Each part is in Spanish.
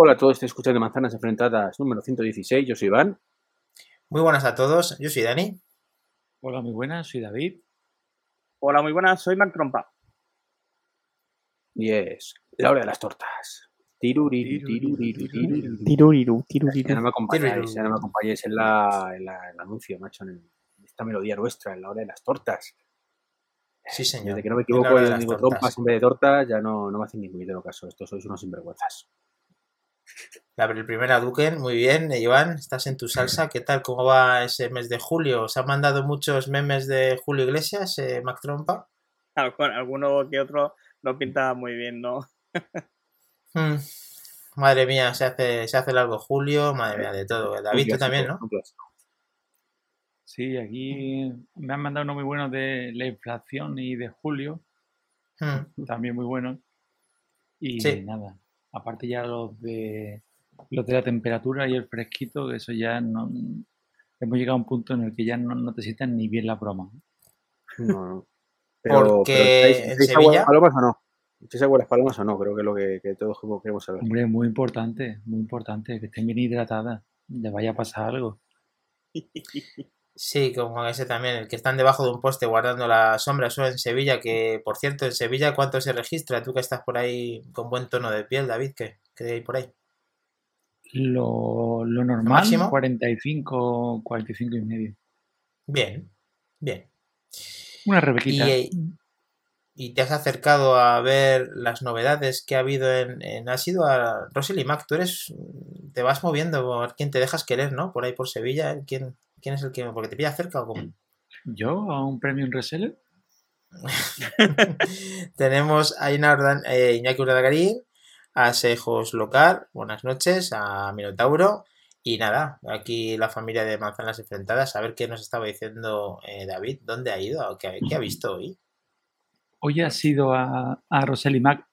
Hola a todos, estoy escuchando Manzanas Enfrentadas número 116, yo soy Iván. Muy buenas a todos, yo soy Dani. Hola, muy buenas, soy David. Hola, muy buenas, soy Mark Trompa. Y es la hora de las tortas. Tiruriru, tiruriru, tiruriru. Tiruriru, Ya no me acompañáis, Tiruriru. ya no me acompañáis en, la, en, la- en el anuncio, macho, en, el- en esta melodía nuestra, en la hora de las tortas. Sí, señor. Desde que no me equivoco, digo trompas en vez de tortas, ya no, no me hacen ningún puñetero caso. Estos sois unos sinvergüenzas. La el primera Duken, muy bien. Eh, Iván, estás en tu salsa. ¿Qué tal? ¿Cómo va ese mes de julio? ¿Os han mandado muchos memes de Julio Iglesias, eh, Mac Trompa? Algu- Alguno que otro no pinta muy bien, ¿no? Hmm. Madre mía, se hace, se hace largo julio. Madre mía, de todo. Eh, David, tú también, ¿no? Sí, aquí me han mandado uno muy bueno de la inflación y de julio, Hmm. también muy bueno. Y Sí. nada, aparte ya los de los de la temperatura y el fresquito, que eso ya no hemos llegado a un punto en el que ya no, no te sientan ni bien la broma. No, no. Pero, Porque pero, ¿estáis- en Sevilla- las palomas o no? ¿Estáis agua las palomas o no? Creo que es lo que, que todos queremos saber. Hombre, muy importante, muy importante, que estén bien hidratadas, le vaya a pasar algo. Sí, como ese también, el que están debajo de un poste guardando la sombra, eso en Sevilla, que por cierto, en Sevilla, ¿cuánto se registra? Tú que estás por ahí con buen tono de piel, David, ¿qué, qué hay por ahí? Lo, lo normal, máximo? 45, 45 y medio. Bien, bien. Una rebequita. eh, y te has acercado a ver las novedades que ha habido en, en- has ido a Rosely Mac, tú eres, te vas moviendo ver quién te dejas querer, ¿no? Por ahí por Sevilla. ¿quién, quién es el que, porque te pilla cerca o cómo? ¿Yo a un premium reseller? Tenemos a Ina eh, Iñaki Urdagarín, a Sejos Locar, buenas noches, a Minotauro y nada, aquí la familia de Manzanas Enfrentadas, a ver qué nos estaba diciendo eh, David, ¿dónde ha ido? ¿Qué, qué ha visto hoy? Hoy ha sido a, a Rosely Mac.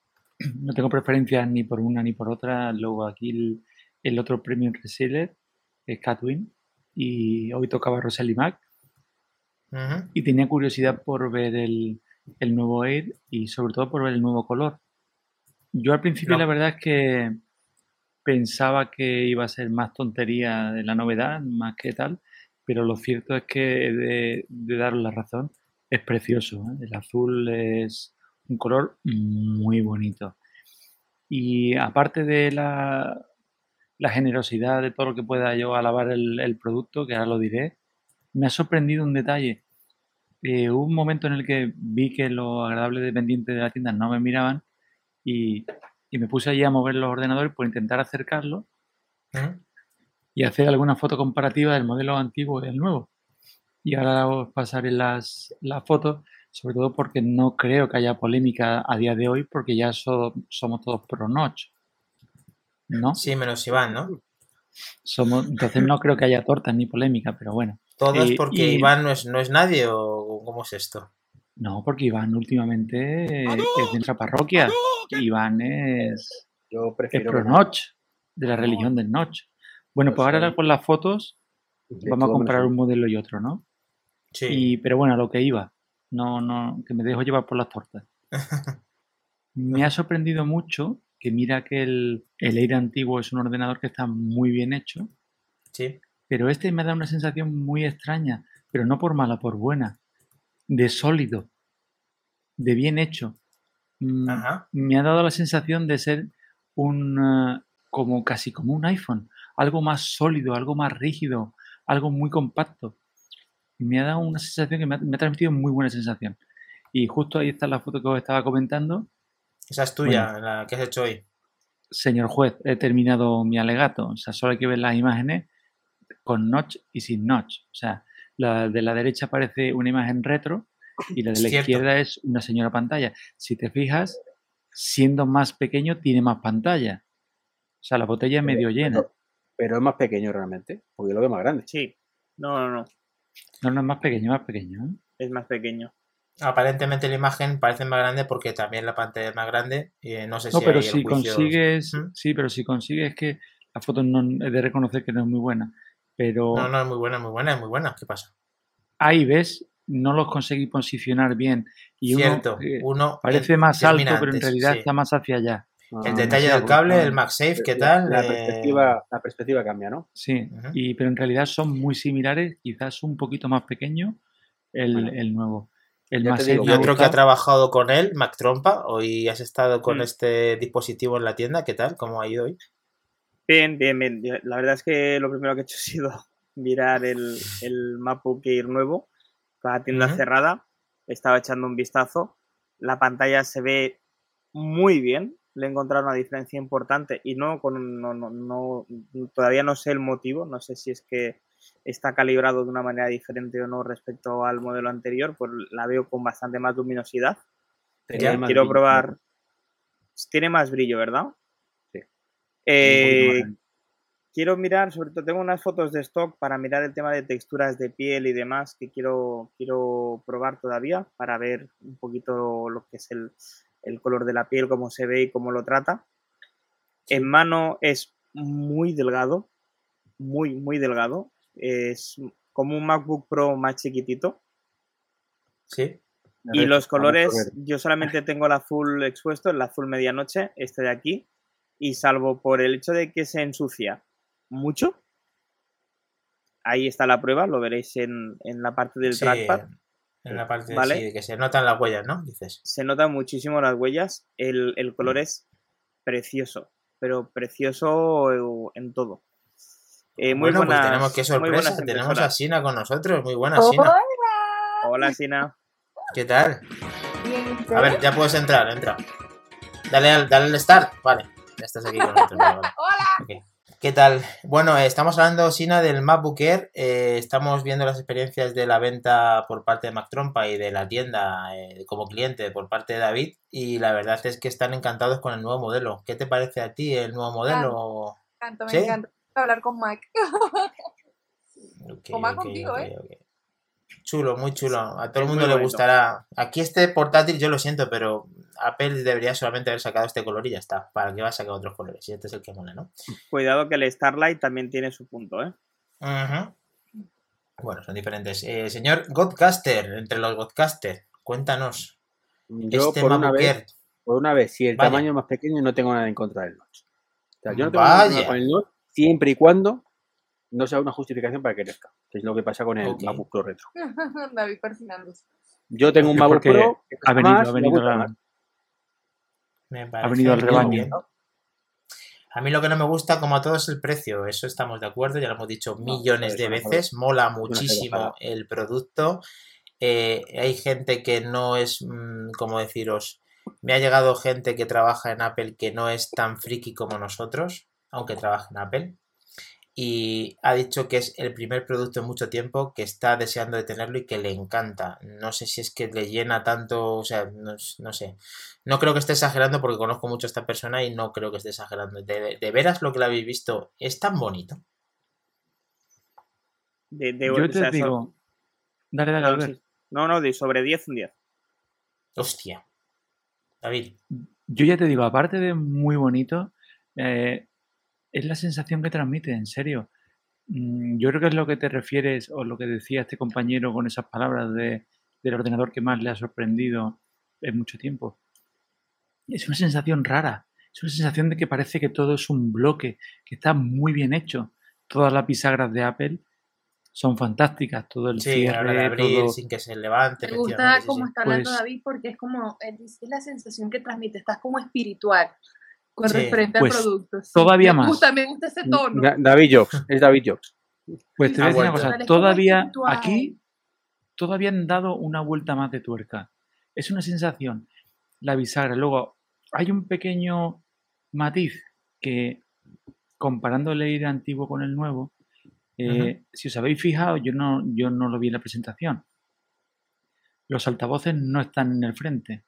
No tengo preferencia ni por una ni por otra. Luego aquí el, el otro premium reseller es Catwin. Y hoy tocaba Rosely Mac. Ujú. Y tenía curiosidad por ver el, el nuevo Air y sobre todo por ver el nuevo color. Yo al principio No. la verdad es que pensaba que iba a ser más tontería de la novedad, más que tal, pero lo cierto es que he de, de daros la razón, es precioso. ¿eh? El azul es un color muy bonito. Y aparte de la, la generosidad de todo lo que pueda yo alabar el, el producto, que ahora lo diré, me ha sorprendido un detalle. Eh, hubo un momento en el que vi que los agradables dependientes de la tienda no me miraban y, y me puse allí a mover los ordenadores por intentar acercarlos Ujú. y hacer alguna foto comparativa del modelo antiguo y del nuevo. Y ahora os pasaré las, las fotos, sobre todo porque no creo que haya polémica a día de hoy, porque ya so- somos todos pro notch. ¿No? Sí, menos Iván, ¿no? Somos, entonces no creo que haya tortas ni polémica, pero bueno. ¿Todos Y- porque y- Iván no es, no es nadie o cómo es esto? No, porque Iván últimamente es de nuestra parroquia. Iván es, Yo es prefiero. notch, de la religión del notch. Bueno, pues Pues, ahora con las fotos de vamos a todo comparar menos- un modelo y otro, ¿no? Sí. Y, pero bueno, a lo que iba. No, no, que me dejo llevar por las tortas. Me ha sorprendido mucho que mira que el, el Air antiguo es un ordenador que está muy bien hecho, Sí. pero este me da una sensación muy extraña, pero no por mala, por buena, de sólido, de bien hecho. Mm, Ajá. Me ha dado la sensación de ser un, eh, como casi como un iPhone, algo más sólido, algo más rígido, algo muy compacto. Me ha dado una sensación que me ha, me ha transmitido muy buena sensación. Y justo ahí está la foto que os estaba comentando. Esa es tuya, la que has hecho hoy. Señor juez, he terminado mi alegato. O sea, solo hay que ver las imágenes con notch y sin notch. O sea, la de la derecha parece una imagen retro y la de la Cierto. izquierda es una señora pantalla. Si te fijas, siendo más pequeño tiene más pantalla. O sea, la botella es medio llena. Pero, pero es más pequeño realmente, porque yo lo veo más grande. Sí. No, no, no. No, no es más pequeño, más pequeño. ¿eh? Es más pequeño. Aparentemente la imagen parece más grande porque también la pantalla es más grande. Y eh, no sé No, si pero hay el si juicio- consigues, ¿Mm? sí, pero si consigues que la foto no es de reconocer que no es muy buena, pero No, no, es muy buena, muy buena, es muy buena. ¿Qué pasa? ahí ves, no los conseguí posicionar bien y uno Cierto, eh, uno parece eh, más alto, pero en realidad sí. está más hacia allá. El Ah, detalle sí, del cable, bueno, el MagSafe, ¿qué tal? La, Eh, perspectiva, la perspectiva cambia, ¿no? Sí, y, pero en realidad son muy similares, quizás un poquito más pequeño el, Bueno. el nuevo. El Ya te más digo, Y otro que ha trabajado con él, Mac Trompa, hoy has estado con Mm. este dispositivo en la tienda, ¿qué tal? ¿Cómo ha ido hoy? Bien, bien, bien. La verdad es que lo primero que he hecho ha sido mirar el, el MacBook nuevo, la tienda cerrada. Estaba echando un vistazo. La pantalla se ve muy bien. Le he encontrado una diferencia importante y no con no, no, no- todavía no sé el motivo. No sé si es que está calibrado de una manera diferente o no respecto al modelo anterior. Pues la veo con bastante más luminosidad. Eh, más quiero brillo, probar. Tiene más brillo, ¿verdad? Sí. Eh, quiero mirar, sobre todo tengo unas fotos de stock para mirar el tema de texturas de piel y demás que quiero, quiero probar todavía para ver un poquito lo que es el, el color de la piel, cómo se ve y cómo lo trata. En mano es muy delgado, muy, muy delgado. Es como un MacBook Pro más chiquitito. Sí. Y los colores, yo solamente tengo la full expuesto, el azul medianoche, este de aquí, y salvo por el hecho de que se ensucia mucho, ahí está la prueba, lo veréis en, en la parte del Sí, trackpad, En la parte ¿Vale? sí, que se notan las huellas, ¿no? Dices. se notan muchísimo las huellas, el, el color es precioso, pero precioso en todo. Eh, muy bueno, buenas, pues tenemos qué sorpresa. buenas Tenemos a. Sina con nosotros. Muy buena, Sina. Hola, Sina. ¿Qué tal? Bien, A ver, ya puedes entrar, entra. Dale al, dale al start. Vale, ya estás aquí con nosotros. vale. Hola. ¿Qué tal? Bueno, eh, estamos hablando, Sina, del MacBook Air. Eh, estamos viendo las experiencias de la venta por parte de Mac Trompa y de la tienda eh, como cliente por parte de David. Y la verdad es que están encantados con el nuevo modelo. ¿Qué te parece a ti el nuevo modelo? Me encanta, me ¿Sí? encanta hablar con Mac. O más ok, contigo, ¿eh? Chulo, muy chulo. A todo el mundo le gustará. Aquí este portátil, yo lo siento, pero Apple debería solamente haber sacado este color y ya está. ¿Para qué va a sacar otros colores? Y este es el que mola, ¿no? Cuidado que el Starlight también tiene su punto, ¿eh? Bueno, son diferentes. Eh, señor Godcaster, entre los Godcaster, cuéntanos. Yo, este por una, vez, por una vez, si el Vaya. tamaño es más pequeño, no tengo nada en contra del notch. O sea, yo no tengo nada en Vaya. contra con el notch siempre y cuando no sea una justificación para que crezca, que es lo que pasa con el Ok. MacBook Pro Retro. David persinándose. Yo tengo un MacBook Pro que ha venido, jamás ha venido, gusta la- más. Me ha venido al rebaño. A mí lo que no me gusta, como a todos, es el precio. Eso estamos de acuerdo, ya lo hemos dicho millones de no veces. Mola muchísimo el producto. Eh, hay gente que no es, mm, como deciros, me ha llegado gente que trabaja en Apple que no es tan friki como nosotros, aunque trabaja en Apple. Y ha dicho que es el primer producto en mucho tiempo que está deseando de tenerlo y que le encanta. No sé si es que le llena tanto, o sea, no, no sé. No creo que esté exagerando porque conozco mucho a esta persona y no creo que esté exagerando. De, de veras lo que lo habéis visto es tan bonito. De, de- Yo o te sea, digo, dale, dale, no, Albert. sí. no, no, de sobre 10 un 10. Hostia. David. Yo ya te digo, aparte de muy bonito, eh, es la sensación que transmite, en serio. Mm, Yo creo que es lo que te refieres o lo que decía este compañero con esas palabras de, del ordenador que más le ha sorprendido en mucho tiempo. Es una sensación rara, es una sensación de que parece que todo es un bloque, que está muy bien hecho. Todas las bisagras de Apple son fantásticas, todo el Sí, de abrir todo... sin que se levante. Me gusta cómo está hablando Pues- David porque es como, es es la sensación que transmite, estás como espiritual con Sí, referente pues, al producto. sí. todavía me más. Gusta, me gusta ese tono. Da- David Jobs, es David Jobs. Pues te voy a Ha decir una cosa, todavía aquí, todavía han dado una vuelta más de tuerca. Es una sensación, la bisagra. Luego, hay un pequeño matiz que, comparando el Air antiguo con el nuevo, eh, si os habéis fijado, yo no, yo no lo vi en la presentación. Los altavoces no están en el frente.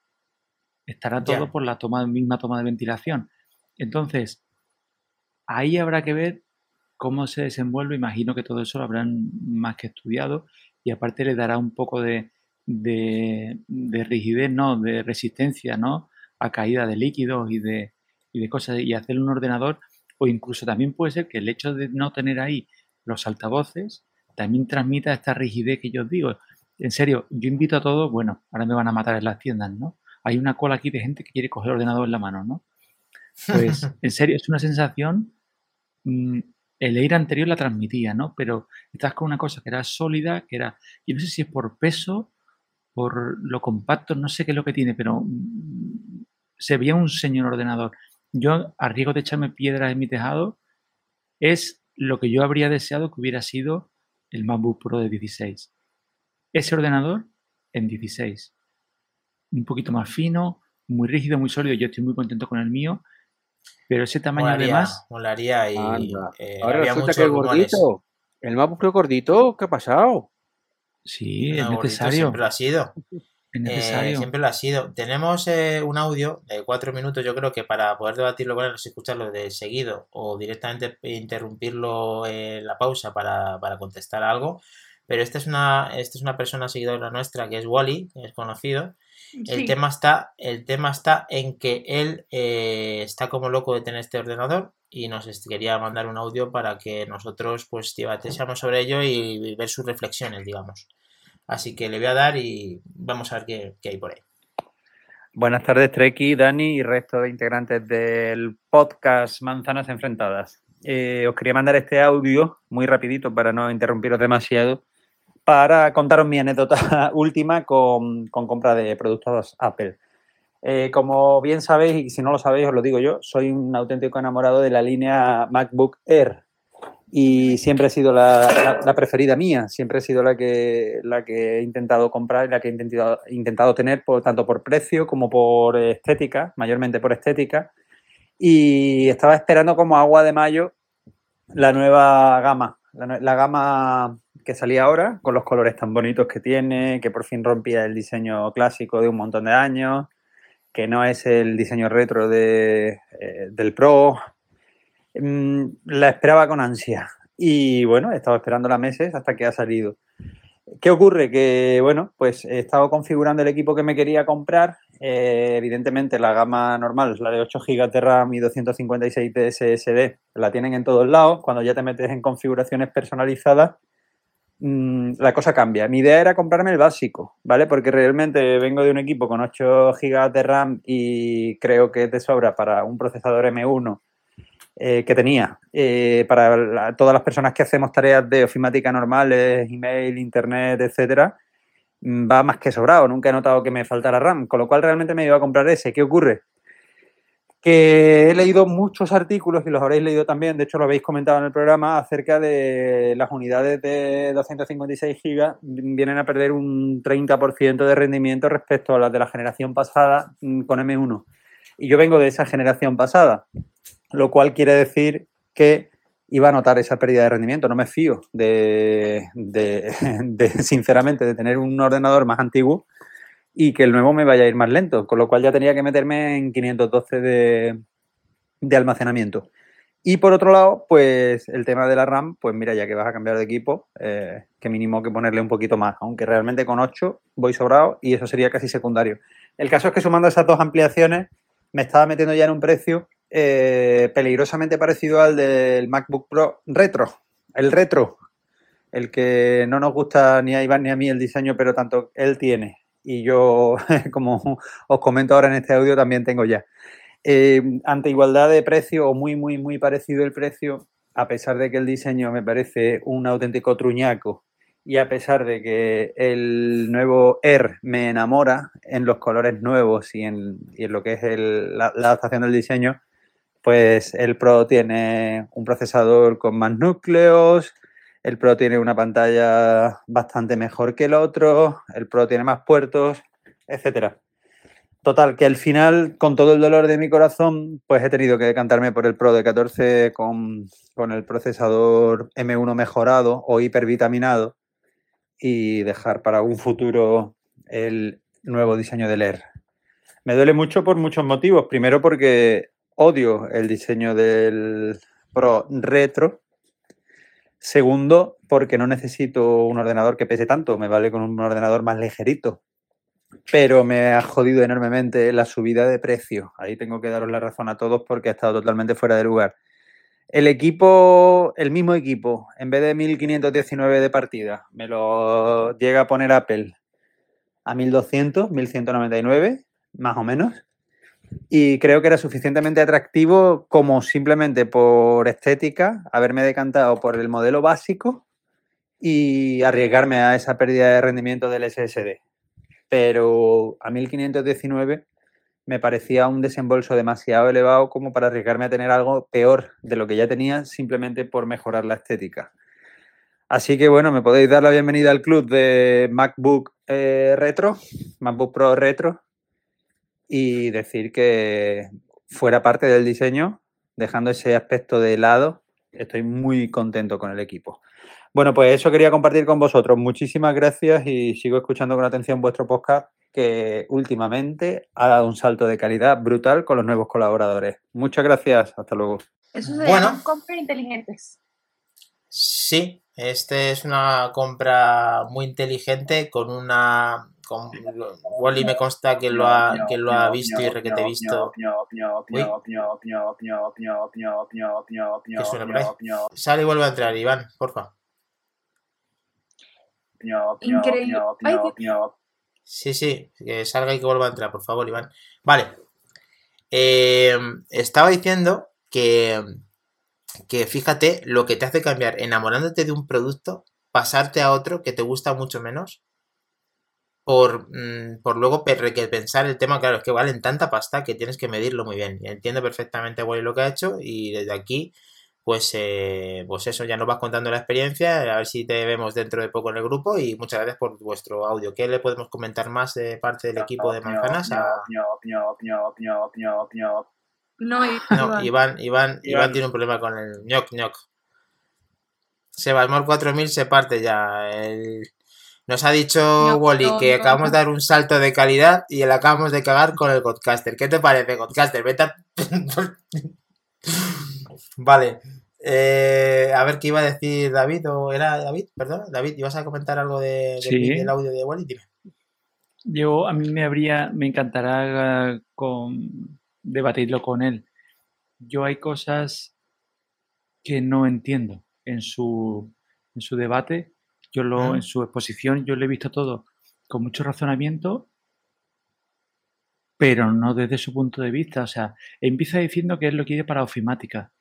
Estará todo por la toma, misma toma de ventilación. Entonces, ahí habrá que ver cómo se desenvuelve. Imagino que todo eso lo habrán más que estudiado y aparte le dará un poco de, de- de rigidez, ¿no? De resistencia, ¿no? A caída de líquidos y de, cosas y hacer un ordenador o incluso también puede ser que el hecho de no tener ahí los altavoces también transmita esta rigidez que yo os digo. En serio, yo invito a todos, bueno, ahora me van a matar en las tiendas, ¿no? Hay una cola aquí de gente que quiere coger ordenador en la mano, ¿no? Pues, en serio, es una sensación. mm, el aire anterior la transmitía, ¿no? Pero estás con una cosa que era sólida, que era. Y no sé si es por peso, por lo compacto, no sé qué es lo que tiene, pero mm, se veía un señor ordenador. Yo, a riesgo de echarme piedras en mi tejado, es lo que yo habría deseado que hubiera sido el MacBook Pro de 16. Ese ordenador en 16. Un poquito más fino, muy rígido, muy sólido. Yo estoy muy contento con el mío, pero ese tamaño Molaría, además, molaría y eh, Ahora había resulta que el rumores. gordito, el gordito, ¿qué ha pasado? sí, No, es necesario. Siempre lo ha sido. Es Eh, necesario. siempre lo ha sido. Tenemos eh, un audio de cuatro minutos, yo creo que para poder debatirlo con él, escucharlo de seguido o directamente interrumpirlo en la pausa para, para contestar algo. Pero esta es una, esta es una persona seguidora nuestra que es Wally, que es conocido. El Sí. tema está, el tema está en que él eh, está como loco de tener este ordenador y nos quería mandar un audio para que nosotros pues debatiésemos sobre ello y ver sus reflexiones, digamos. Así que le voy a dar y vamos a ver qué, qué hay por ahí. Buenas tardes, Treki, Dani y resto de integrantes del podcast Manzanas Enfrentadas. Eh, os quería mandar este audio muy rapidito para no interrumpiros demasiado, para contaros mi anécdota última con, compra de productos Apple. Eh, como bien sabéis, y si no lo sabéis, os lo digo yo, soy un auténtico enamorado de la línea MacBook Air y siempre ha sido la, preferida mía, siempre ha sido la que, la que he intentado comprar y la que he intentado, intentado tener tanto por precio como por estética, mayormente por estética. Y estaba esperando como agua de mayo la nueva gama, la gama que salía ahora, con los colores tan bonitos que tiene, que por fin rompía el diseño clásico de un montón de años, que no es el diseño retro de, eh, del Pro. Mm, la esperaba con ansia. Y bueno, he estado esperándola meses hasta que ha salido. ¿Qué ocurre? Que, bueno, pues he estado configurando el equipo que me quería comprar. Eh, evidentemente, la gama normal, la de 8 GB de RAM y 256 de SSD, la tienen en todos lados. Cuando ya te metes en configuraciones personalizadas, mm, la cosa cambia. Mi idea era comprarme el básico, ¿vale? Porque realmente vengo de un equipo con 8 GB de RAM y creo que de sobra para un procesador M1 eh, que tenía eh, para todas las personas que hacemos tareas de ofimática normales, email, internet, etcétera, mm, va más que sobrado. Nunca he notado que me faltara RAM, con lo cual realmente me iba a comprar ese. ¿Qué ocurre? Que he leído muchos artículos y los habréis leído también, de hecho lo habéis comentado en el programa, acerca de las unidades de 256 GB vienen a perder un 30% de rendimiento respecto a las de la generación pasada mm, con M1. Y yo vengo de esa generación pasada lo cual quiere decir que iba a notar esa pérdida de rendimiento. No me fío de, sinceramente, de tener un ordenador más antiguo y que el nuevo me vaya a ir más lento, con lo cual ya tenía que meterme en 512 de, de almacenamiento. Y por otro lado, pues el tema de la RAM, pues mira, ya que vas a cambiar de equipo, eh, que mínimo que ponerle un poquito más, aunque realmente con 8 voy sobrado y eso sería casi secundario. El caso es que sumando esas dos ampliaciones, me estaba metiendo ya en un precio eh, peligrosamente parecido al del MacBook Pro retro, el retro, el que no nos gusta ni a Iván ni a mí el diseño, pero tanto él tiene. Y yo, como os comento ahora en este audio, también tengo ya. Eh, ante igualdad de precio o muy, muy, muy parecido el precio, a pesar de que el diseño me parece un auténtico truñaco y a pesar de que el nuevo Air me enamora en los colores nuevos y en, y en lo que es el- la, la adaptación del diseño, pues el Pro tiene un procesador con más núcleos, el Pro tiene una pantalla bastante mejor que el otro, el Pro tiene más puertos, etcétera. Total, que al final, con todo el dolor de mi corazón, pues he tenido que decantarme por el Pro de 14 con, con el procesador M1 mejorado o hipervitaminado y dejar para un futuro el nuevo diseño del Air. Me duele mucho por muchos motivos. Primero porque odio el diseño del Pro retro. Segundo, porque no necesito un ordenador que pese tanto, me vale con un ordenador más ligerito. Pero me ha jodido enormemente la subida de precio. Ahí tengo que daros la razón a todos porque ha estado totalmente fuera de lugar. El equipo, el mismo equipo, en vez de 1519 de partida, me lo llega a poner Apple a 1200, 1199, más o menos. Y creo que era suficientemente atractivo como simplemente por estética, haberme decantado por el modelo básico y arriesgarme a esa pérdida de rendimiento del SSD. Pero a 1519 me parecía un desembolso demasiado elevado como para arriesgarme a tener algo peor de lo que ya tenía simplemente por mejorar la estética. Así que bueno, me podéis dar la bienvenida al club de MacBook eh, Retro, MacBook Pro Retro, y decir que fuera parte del diseño, dejando ese aspecto de lado, estoy muy contento con el equipo. Bueno, pues eso quería compartir con vosotros. Muchísimas gracias y sigo escuchando con atención vuestro podcast que últimamente ha dado un salto de calidad brutal con los nuevos colaboradores. Muchas gracias. Hasta luego. Eso se Bueno. llaman compras inteligentes. Sí, este es una compra muy inteligente con una... Con, Wally me consta que lo ha, que lo ha visto y requete visto. Uy. ¿Qué suena por ahí? Sale y vuelve a entrar, Iván, porfa. Increíble. Sí, sí, que salga y que vuelva a entrar, por favor, Iván. Vale. Eh, estaba diciendo que, que fíjate lo que te hace cambiar enamorándote de un producto, pasarte a otro que te gusta mucho menos, por, mm, por luego pensar el tema, claro, es que valen tanta pasta que tienes que medirlo muy bien. Entiendo perfectamente Wally lo que ha hecho y desde aquí, pues, eh, pues eso, ya nos vas contando la experiencia, a ver si te vemos dentro de poco en el grupo y muchas gracias por vuestro audio. ¿Qué le podemos comentar más de parte del equipo de Manzanas? A- No, No, Iván. Iván, Iván, Iván tiene un problema con el ñoc ñoc. Sebasmor 4000 se parte ya. El- Nos ha dicho Wally que acabamos de dar un salto de calidad y le acabamos de cagar con el Godcaster. ¿Qué te parece, Godcaster? Vete a... Vale. Eh, a ver qué iba a decir David, o era David, perdón. David, ¿ibas a comentar algo de, del- Sí. del audio de Wally? Dime. Yo, a mí me habría, me encantará eh, con, debatirlo con él. Yo hay cosas que no entiendo en su, en su debate. Yo lo, Ah. en su exposición, yo lo he visto todo con mucho razonamiento, pero no desde su punto de vista. O sea, empieza diciendo que él lo quiere para ofimática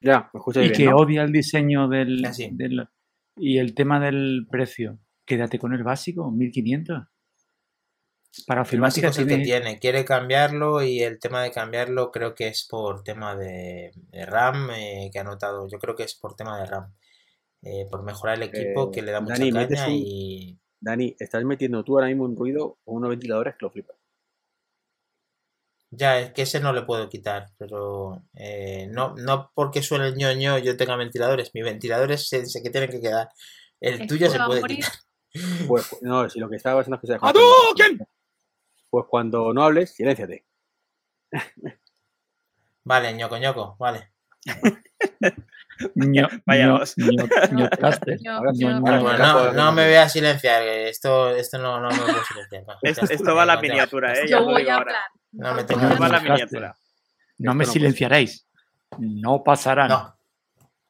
Ya, me escucháis y bien, que ¿no? odia el diseño del, Ah, del- y el tema del precio. Quédate con el básico, 1500. Para El básico es el que tiene- tiene, quiere cambiarlo y el tema de cambiarlo creo que es por tema de, de RAM eh, que ha notado. Yo creo que es por tema de RAM. Eh, por mejorar el equipo Eh, que le da mucha Dani, metes caña un- y Dani, estás metiendo tú ahora mismo un ruido o unos ventiladores que lo flipas. ya es que ese no le puedo quitar, pero eh, no, no porque suene el ñoño yo tenga ventiladores, mis ventiladores se, se que tienen que quedar. El Es tuyo se puede morir. quitar. Pues, no, si lo que estaba pasando es que se dejó. Pues cuando no hables, silénciate. Vale, ñoco ñoco, vale. Vaya dos. pues no, no me voy a silenciar, esto, esto no, no me puedo silenciar. Va, Esto, esto va a la no miniatura, ¿eh? Yo voy a ahora. hablar. No me tengo va a la miniatura. No me no silenciaréis. No pasarán. No,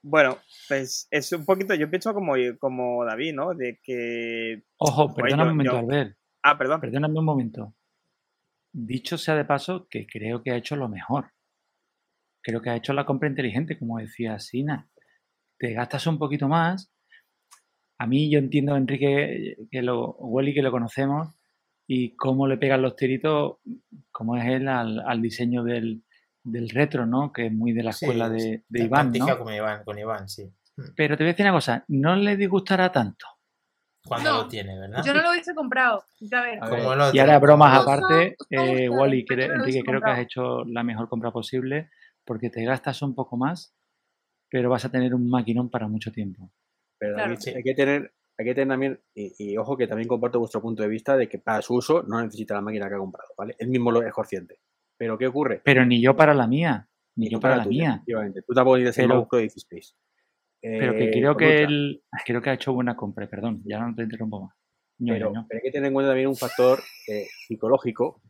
Bueno, pues es un poquito, yo pienso como, como David, ¿no? De que... Ojo, Joder, perdona yo- un momento, yo- Albert. Ah, perdón. Perdóname un momento. Dicho sea de paso, que creo que ha hecho lo mejor. Creo que ha hecho la compra inteligente, como decía Sina. Te gastas un poquito más. A mí yo entiendo, Enrique, que lo, Wally, que lo conocemos, y cómo le pegan los tiritos, como es él, al, al diseño del, del retro, ¿no? Que es muy de la escuela sí. de, Iván, ¿no? con Iván, con Iván, sí. Pero te voy a decir una cosa, no le disgustará tanto. Cuando No, lo tiene, ¿verdad? Yo no lo hubiese comprado. Ver. A ver. Y ahora bromas aparte, eh, Wally, Enrique, creo que has hecho la mejor compra posible porque te gastas un poco más, pero vas a tener un maquinón para mucho tiempo. Pero Claro. David, Sí. hay que tener, hay que tener también, y, y ojo que también comparto vuestro punto de vista de que para su uso no necesita la máquina que ha comprado, ¿vale? Él mismo lo es consciente. Pero ¿qué ocurre? Pero ni yo para la mía, ni yo tú para la tuya, mía. efectivamente. Tú tampoco tienes el Pro 16. Pero que Eh, creo que él, creo que ha hecho buena compra, perdón, ya no te interrumpo más. Ñoño, Pero, ¿no? pero hay que tener en cuenta también un factor eh, psicológico,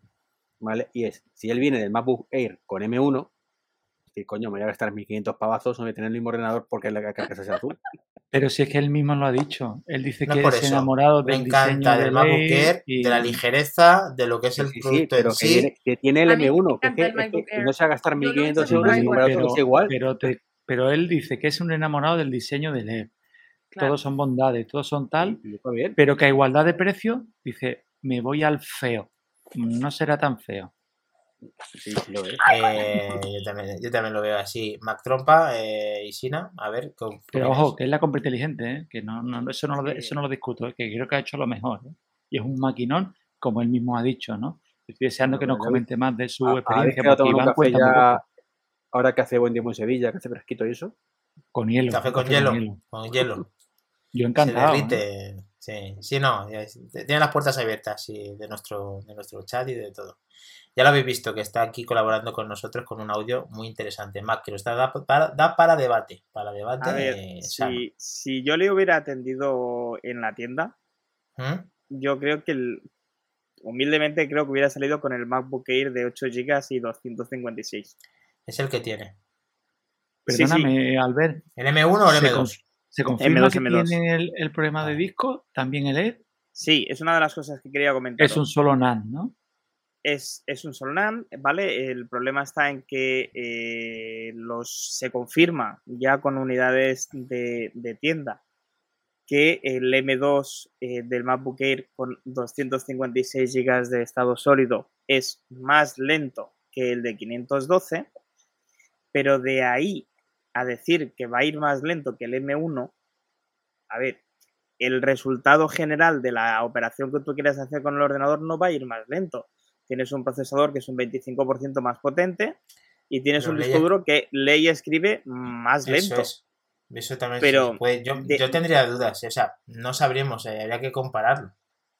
¿vale? Y es, si él viene del MacBook Air con M1, decir, coño, me voy a gastar 1500 pavazos, no voy a tener el mismo ordenador porque la carcasa sea azul. Pero si es que él mismo lo ha dicho. Él dice No que es enamorado Me del encanta diseño del del MacBook y- de la ligereza, de lo que es el sí, sí, producto pero en que sí. tiene, que tiene el A mí me M1, que es encanta que, el es que no se va a gastar Yo lo 1.500 uso en euros y pero, es igual. pero, te- pero él dice que es un enamorado del diseño del Air. Claro. Todos son bondades, todos son tal, pero que a igualdad de precio dice, me voy al feo. No será tan feo. Sí, sí lo es. Eh, yo, también, yo también lo veo así. Mac Trompa eh, y Sina, a ver. ¿qué Pero ojo, que es la compra inteligente, ¿eh? que no, no, eso, no lo, eso no lo discuto, ¿eh? que creo que ha hecho lo mejor. ¿eh? Y es un maquinón, como él mismo ha dicho, ¿no? Estoy deseando que nos comente más de su experiencia, porque Iván cuenta ya, ahora que hace buen tiempo en Sevilla, que hace fresquito y eso. Con hielo. Café un con hielo. Con hielo. Yo Se encantado. ¿eh? derrite. Sí, sí, no. Tiene las puertas abiertas sí, de, nuestro, de nuestro chat y de todo. Ya lo habéis visto, que está aquí colaborando con nosotros con un audio muy interesante. Mac, que lo está, da, para, da para debate. Para debate. A ver, eh, si, si yo le hubiera atendido en la tienda, ¿Mm? yo creo que el, humildemente creo que hubiera salido con el MacBook Air de 8 GB y 256. Es el que tiene. Sí, sí. Perdóname, Albert. ¿El M1 o el ¿Se, M2? Se confirma M2, que M2. tiene el, el problema de disco? ¿También el Air? Sí, es una de las cosas que quería comentar. Es un solo NAND, ¿no? es, es un solo NAND, ¿vale? El problema está en que eh, los, se confirma ya con unidades de, de tienda que el M2 eh, del MacBook Air con 256 GB de estado sólido es más lento que el de 512, pero de ahí a decir que va a ir más lento que el M1, a ver, el resultado general de la operación que tú quieras hacer con el ordenador no va a ir más lento tienes un procesador que es un 25% más potente y tienes Pero un disco duro que lee y escribe más Eso lento. es. Eso también Pero puede- yo, de- yo tendría dudas, o sea, no sabríamos, eh, habría que compararlo.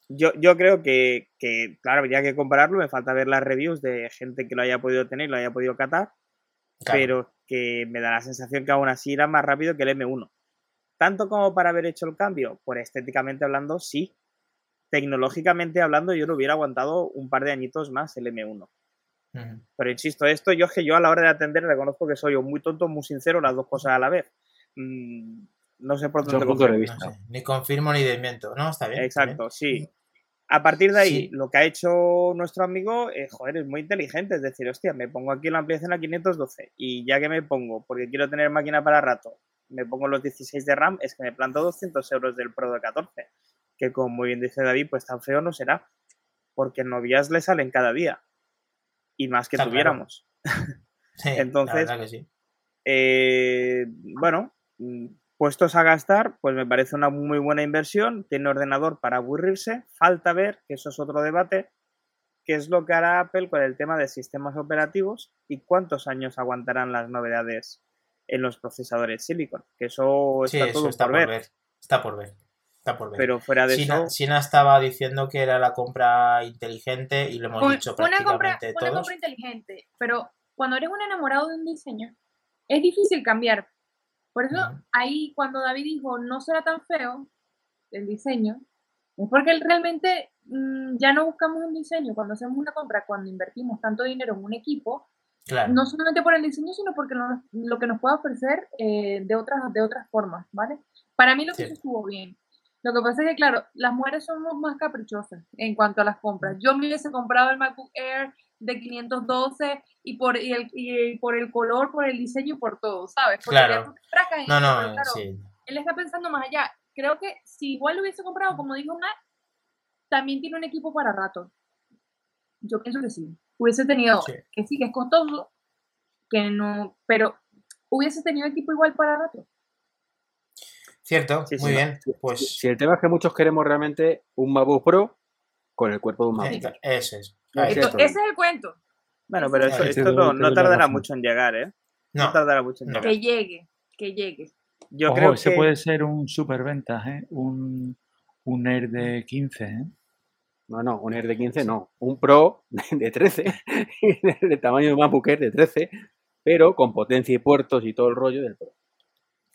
Yo, yo creo que, que, claro, habría que compararlo, me falta ver las reviews de gente que lo haya podido tener y lo haya podido catar, Claro. pero que me da la sensación que aún así irá más rápido que el M1. Tanto como para haber hecho el cambio, por estéticamente hablando, sí. Tecnológicamente hablando, yo lo hubiera aguantado un par de añitos más el M1. Ujú. Pero insisto, esto yo es que yo a la hora de atender reconozco que soy muy tonto muy sincero, las dos cosas a la vez. Mm, no sé por dónde puntos de vista. No sé, ni confirmo ni desmiento. No, está bien. está bien. Exacto, sí. A partir de ahí, Sí. lo que ha hecho nuestro amigo, eh, joder, es muy inteligente. Es decir, hostia, me pongo aquí la ampliación a 512 y ya que me pongo, porque quiero tener máquina para rato, me pongo los 16 de RAM, es que me planto 200 euros del Pro de 14. Que como muy bien dice David, pues tan feo no será. Porque novias le salen cada día. Y más que Está claro. tuviéramos. Sí, Entonces- que sí. Eh, bueno, mm, puestos a gastar, pues me parece una muy buena inversión. Tiene ordenador para aburrirse. Falta ver, que eso es otro debate, qué es lo que hará Apple con el tema de sistemas operativos y cuántos años aguantarán las novedades en los procesadores Silicon. Que eso Sí, está eso todo está por por ver. ver. Está por ver. Está por ver. Pero fuera de Sina, eso, Sina estaba diciendo que era la compra inteligente y lo hemos dicho una compra, prácticamente una todos. compra inteligente, pero cuando eres un enamorado de un diseño, es difícil cambiar. Por eso ahí cuando David dijo no será tan feo el diseño, es porque él realmente mm, ya no buscamos un diseño cuando hacemos una compra, cuando invertimos tanto dinero en un equipo, Claro. no solamente por el diseño, sino porque lo, lo que nos puede ofrecer eh, de, otras, de otras formas, ¿vale? Para mí lo que Sí. hizo estuvo bien. Lo que pasa es que, claro, las mujeres somos más caprichosas en cuanto a las compras. Yo me hubiese comprado el MacBook Air de 512 y por, y el, y por el color, por el diseño y por todo, ¿sabes? Porque Claro. No, no, pero claro, sí. él está pensando más allá. Creo que si igual lo hubiese comprado, como dijo Matt, también tiene un equipo para rato. Yo pienso que sí. Hubiese tenido, Sí. que sí, que es costoso, que no, pero hubiese tenido equipo igual para rato. Cierto, Sí, muy sí. bien. Pues Si el tema es que muchos queremos realmente un MacBook Pro con el cuerpo de un eh, eso es. No, esto- ese es el cuento. bueno, pero esto, no, no tardará mucho en llegar, ¿eh? No, No, tardará mucho en No. llegar. Que llegue, que llegue. Yo Ojo, creo ese que... puede ser un superventas, ¿eh? Un, un Air de 15, ¿eh? No, no, un Air de 15 no. Un Pro de 13, de tamaño de MacBook Air de 13, pero con potencia y puertos y todo el rollo del Pro.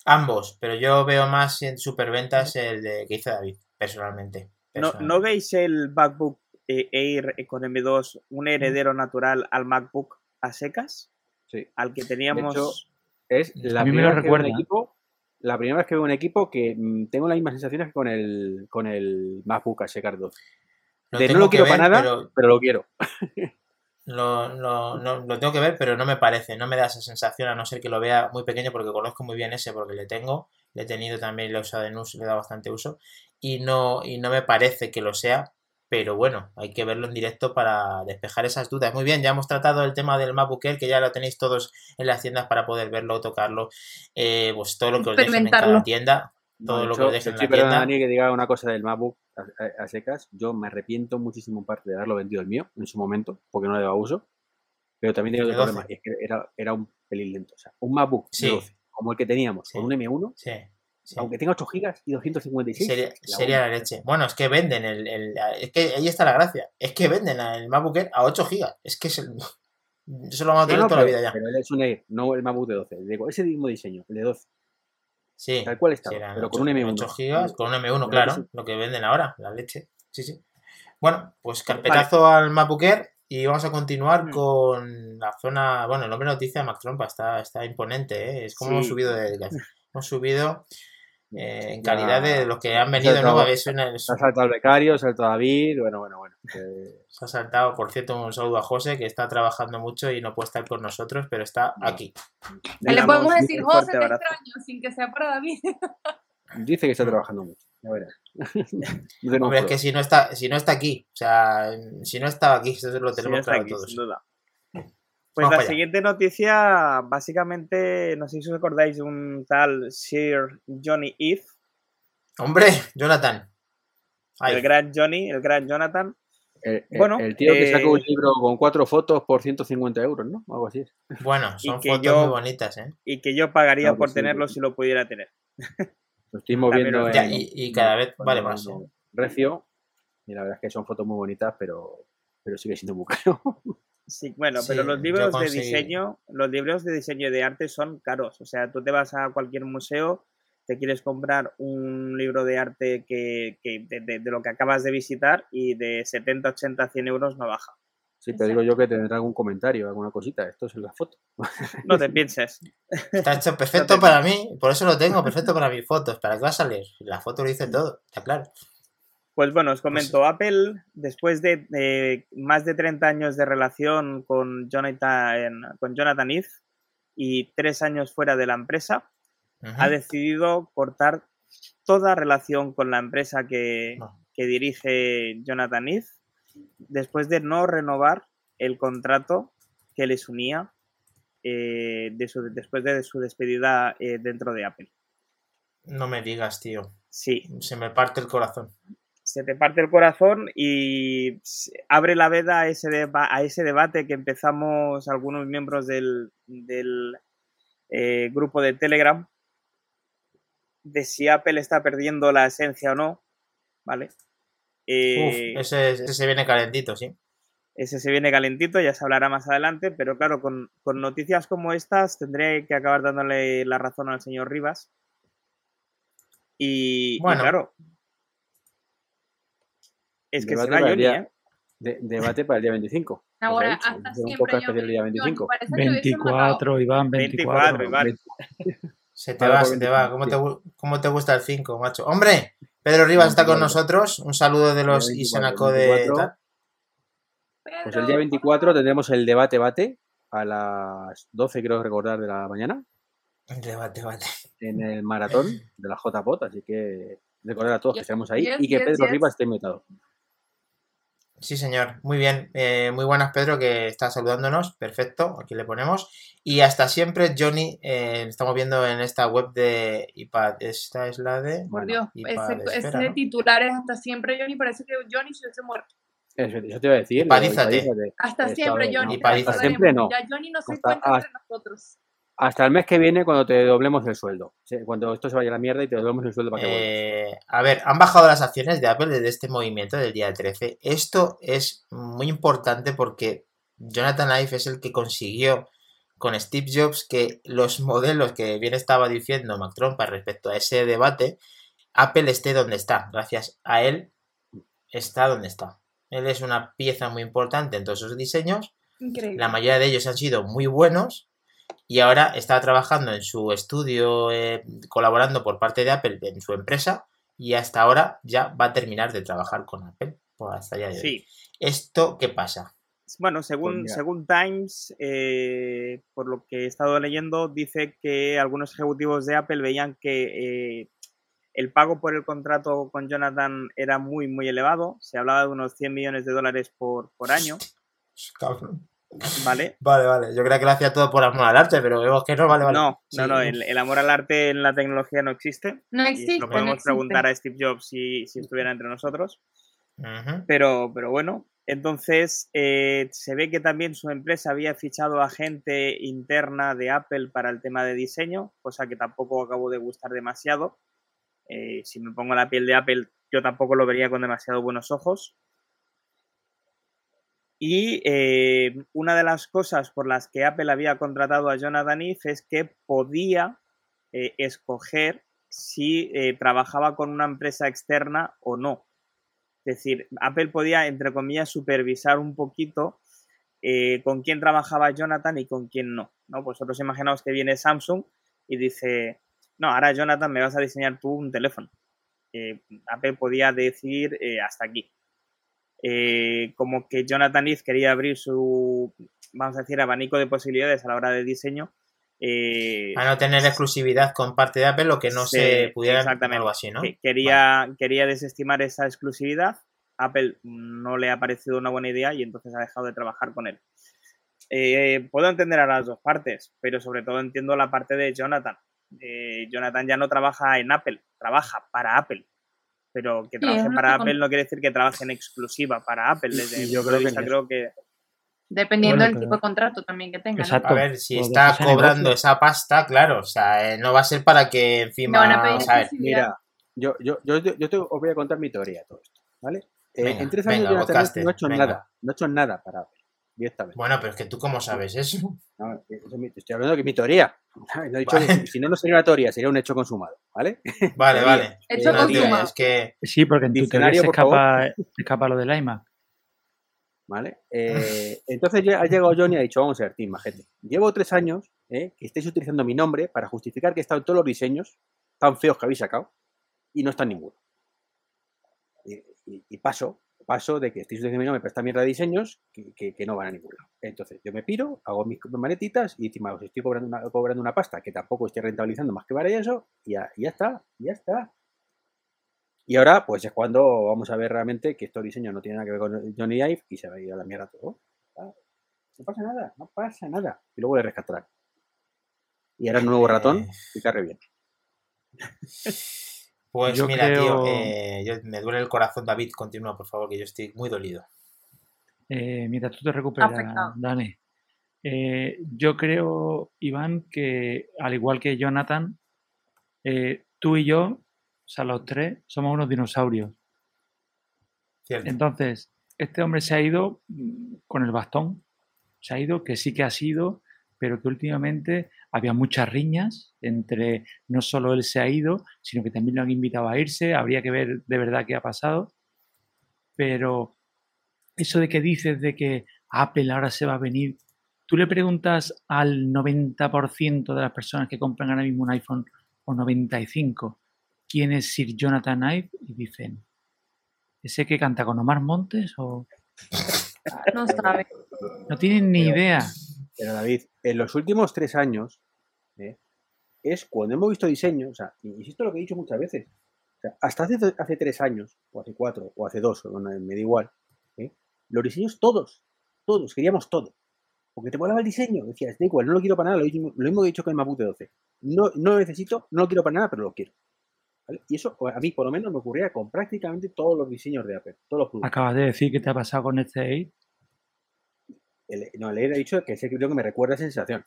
ambos, pero yo veo más en superventas el de que hizo David, personalmente. ¿No, ¿No Personalmente. veis el MacBook Air con M2 un heredero natural al MacBook a secas? Sí. Al que teníamos... hecho, Es la A mí me lo primera vez que veo un recuerda. equipo, la primera vez que veo un equipo que mm, tengo las mismas sensaciones que con el, con el MacBook HK 2. Lo De no tengo lo que quiero ver, para nada, pero pero lo quiero. Lo, lo- no- lo tengo que ver, pero no me parece, no me da esa sensación, a no ser que lo vea muy pequeño, porque conozco muy bien ese, porque le tengo, le he tenido también, le he usado en uso, le he dado bastante uso, y no, y no me parece que lo sea, pero bueno, hay que verlo en directo para despejar esas dudas. Muy bien, ya hemos tratado el tema del MacBook Air, que ya lo tenéis todos en las tiendas para poder verlo, tocarlo, eh, pues todo lo que os dejen en cada tienda, todo lo que hecho, os dejen en la perdona, tienda. Dani, que diga una cosa del MacBook a, a- a secas. Yo me arrepiento muchísimo en parte de haberlo vendido el mío en su momento, porque no le daba uso. Pero también tengo otro problema, y es que era, era un pelín lento. O sea, un MacBook Sí. de 12, como el que teníamos, Sí. con un M1, Sí, sí. aunque tenga 8 GB y 256, Sería, la sería la leche. Bueno, es que venden el, el- Es que ahí está la gracia. Es que venden el MacBook Air a 8 GB. Es que es el... Eso lo vamos a tener no, toda la pero, vida ya. pero es un Air, no el MacBook de 12. Digo, ese mismo diseño, el de 12, Sí. tal cual estaba, sí, pero ocho- con un M1. 8 gigas, con un M1, Claro que. Lo que venden ahora, la leche. Sí, sí. Bueno, pues carpetazo al MacBook Air y vamos a continuar Mm. con la zona. Bueno, el nombre noticia de Mac Trompa está, está imponente, ¿eh? Es como Sí. hemos subido de. Hemos subido eh, en Ya, calidad de los que han venido, ¿no? Habéis una- ha saltado el becario, se ha saltado David, bueno, bueno, bueno. que- Se ha saltado, por cierto, un saludo a José, que está trabajando mucho y no puede estar con nosotros, pero está No. aquí. Le Le podemos damos decir, José, te abrazo. extraño, sin que sea para David. Dice que está trabajando mucho, ya verás. No Hombre, es que si no está, si no está aquí, o sea, si no estaba aquí, eso lo tenemos está claro aquí, todos. sin duda. Pues Vamos la siguiente noticia, básicamente, no sé si os acordáis de un tal Sir Johnny Eve, Hombre, Jonathan. Ay, el gran Johnny, el gran Jonathan. El, el- Bueno, el tío que sacó un eh, libro con cuatro fotos por 150 euros, ¿no? Algo así. bueno, son que fotos yo- muy bonitas, ¿eh? y que yo pagaría por sí, tenerlo sí. si lo pudiera tener. Lo estuvimos También viendo lo- en, Ya, y, y cada vez vale más, ¿eh? Recio, y la verdad es que son fotos muy bonitas, pero, pero sigue siendo muy caro. Sí, bueno, Sí, pero los libros de diseño, los libros de diseño y de arte son caros. O sea, tú te vas a cualquier museo, te quieres comprar un libro de arte que, que de, de- de lo que acabas de visitar y de 70, 80, 100 euros no baja. Sí, pero digo yo que tendrá algún comentario, alguna cosita. Esto es en la foto. No te pienses. Está hecho perfecto para mí, por eso lo tengo, perfecto para mis fotos. ¿Para qué va a salir? La foto lo dice todo, está claro. Pues bueno, os comento, Apple, después de eh, más de 30 años de relación con Jonathan, con Jonathan Ive y tres años fuera de la empresa, ha decidido cortar toda relación con la empresa que, que dirige Jonathan Ive después de no renovar el contrato que les unía eh, de su- después de su despedida eh, dentro de Apple. No me digas, tío. Sí, Se me parte el corazón. Se te parte el corazón y abre la veda a ese, deba- a ese debate que empezamos algunos miembros del, del, eh, grupo de Telegram de si Apple está perdiendo la esencia o no, ¿vale? Eh, Uf, ese, ese se viene calentito, sí. ese se viene calentito, ya se hablará más adelante, pero claro, con, con noticias como estas tendré que acabar dándole la razón al señor Rivas. Y, y Bueno. claro, es que se Debate va el Johnny, día- ¿eh? De- debate para el día 25. Ahora, hasta siempre yo el día 25. Parece que hubiesen matado. 24, Iván, 24. 24, Iván. Se te va, se te va. 25, ¿Cómo te, cómo gusta el 5, macho? ¡Hombre! Pedro Rivas está con 24. nosotros. Un saludo de los 24, Isenaco de... 24. tal. Pues el día 24 tendremos el debate bate a las 12, creo recordar, de la mañana Debate, debate. en el maratón de la JPOT, así que recordar a todos que Yes, estemos ahí yes, y que yes, Pedro yes. Rivas esté invitado. Sí, señor. Muy bien. Eh, muy buenas, Pedro, que está saludándonos. Perfecto. Aquí le ponemos. Y hasta siempre, Johnny. eh, estamos viendo en esta web de iPad. Esta es la de... Por Dios, y ese, ese espera, de ¿no? titulares hasta siempre Johnny parece que Johnny se hubiese muerto. Eso, eso te iba a decir. Ipadízate. ipadízate. Hasta siempre Johnny. hasta siempre no. Ya Johnny no se encuentra entre nosotros. Hasta el mes que viene cuando te doblemos el sueldo. Cuando esto se vaya a la mierda y te doblemos el sueldo para que vuelvas. Eh, a ver, han bajado las acciones de Apple desde este movimiento del día 13. Esto es muy importante porque Jonathan Ive es el que consiguió con Steve Jobs que los modelos que bien estaba diciendo Mac Trompa respecto a ese debate, Apple esté donde está. Gracias a él está donde está. Él es una pieza muy importante en todos sus diseños Increíble. la mayoría de ellos han sido muy buenos y ahora está trabajando en su estudio, eh, colaborando por parte de Apple en su empresa y hasta ahora ya va a terminar de trabajar con Apple. Pues hasta de hoy. Sí. ¿Esto qué pasa? Bueno, según, mira. según Times, eh, por lo que he estado leyendo, dice que algunos ejecutivos de Apple veían que eh, el pago por el contrato con Jonathan era muy, muy elevado. Se hablaba de unos 100 millones de dólares por, por año, Cabrón. ¿Vale? Vale, vale. Yo creía que lo hacía todo por amor al arte, pero vemos que no, vale, vale. No, Sí. no, no, el, el amor al arte en la tecnología no existe. No Y existe. lo no podemos existe. preguntar a Steve Jobs si, si estuviera entre nosotros. Pero, pero bueno, entonces eh, se ve que también su empresa había fichado a gente interna de Apple para el tema de diseño, cosa que tampoco acabo de gustar demasiado. Eh, si me pongo la piel de Apple, yo tampoco lo vería con demasiado buenos ojos. Y eh, una de las cosas por las que Apple había contratado a Jonathan Ive es que podía eh, escoger si eh, trabajaba con una empresa externa o no. Es decir, Apple podía, entre comillas, supervisar un poquito con quién trabajaba Jonathan y con quién no. ¿no? Vosotros imaginaos que viene Samsung y dice, no, ahora Jonathan me vas a diseñar tú un teléfono. Apple podía decir hasta aquí. Eh, como que Jonathan Ive quería abrir su, vamos a decir, abanico de posibilidades a la hora de diseño. eh, A no tener exclusividad con parte de Apple, lo que no Sí, se pudiera exactamente. algo así, ¿no? que quería, quería desestimar esa exclusividad. Apple no le ha parecido una buena idea y entonces ha dejado de trabajar con él. Eh, puedo entender a las dos partes, pero sobre todo entiendo la parte de Jonathan. Eh, Jonathan ya no trabaja en Apple, trabaja para Apple. Pero que Sí, trabaje es lo para que Apple con- no quiere decir que trabaje en exclusiva para Apple. Desde yo creo que creo Dependiendo Bueno, del pero- tipo de contrato también que tenga. ¿no? Exacto. A ver, si está cobrando negocio. esa pasta, claro, o sea, eh, no va a ser para que encima, No a. Mira, yo, yo, yo, yo, yo te os voy a contar mi teoría de todo esto, ¿vale? Eh, Venga, en tres venga, años Jonathan podcaster, no ha hecho venga. nada, no ha hecho nada para Apple, directamente. Bueno, pero es que tú cómo sabes eso. No, mi- estoy hablando de mi teoría. No he dicho Vale. que- si no, no sería una teoría, sería un hecho consumado, ¿vale? Vale, vale. Hecho No, tío, consumado. es que Sí, porque en tu teoría se escapa, se escapa lo del iMac. ¿Vale? Eh, entonces ha llegado Johnny y ha dicho, vamos a ver, Team Majete. Llevo tres años eh, que estáis utilizando mi nombre para justificar que he estado en todos los diseños tan feos que habéis sacado y no está en ninguno. Y, y- y paso, paso de que estéis utilizando mi nombre para esta mierda de diseños que, que- que no van a ningún lado. Entonces yo me piro, hago mis maletitas y encima os estoy cobrando una, cobrando una pasta que tampoco estoy rentabilizando más que para eso y ya, y ya está, y ya está. Y ahora, pues es cuando vamos a ver realmente que estos diseños no tienen nada que ver con Johnny Ive y se va a ir a la mierda todo. Ah, No pasa nada, no pasa nada. Y luego le rescatarán. Y ahora el nuevo ratón Eh. y carre bien. Pues Yo mira, tío, eh, yo- me duele el corazón, David, continúa, por favor, que yo estoy muy dolido. Eh, mira, tú te recuperas, Afectado. Dani. Eh, yo creo, Iván, que al igual que Jonathan, eh, tú y yo, o sea, los tres, somos unos dinosaurios. Cierto. Entonces, este hombre se ha ido mm, con el bastón. Se ha ido, que sí que ha sido, pero que últimamente había muchas riñas entre no solo él se ha ido, sino que también lo han invitado a irse. Habría que ver de verdad qué ha pasado. Pero eso de que dices de que Apple ahora se va a venir, tú le preguntas al 90% de las personas que compran ahora mismo un iPhone o 95 quién es Sir Jonathan Ive y dicen, ¿ese que canta con Omar Montes o No sabe. no tienen ni Pero- idea? Pero David, en los últimos tres años. Es cuando hemos visto diseños, o sea, insisto lo que he dicho muchas veces, o sea, hasta hace, hace tres años, o hace cuatro, o hace dos, no, me da igual, ¿eh? los diseños todos, todos, queríamos todo. Porque te molaba el diseño, decías, da igual, no lo quiero para nada, lo mismo, lo mismo que he dicho con el de 12. No, no lo necesito, no lo quiero para nada, pero lo quiero. ¿Vale? Y eso a mí por lo menos me ocurría con prácticamente todos los diseños de Apple, todos los productos. Acabas de decir que te ha pasado con este 8. El- no, le he dicho que ese creo que me recuerda a esa sensación.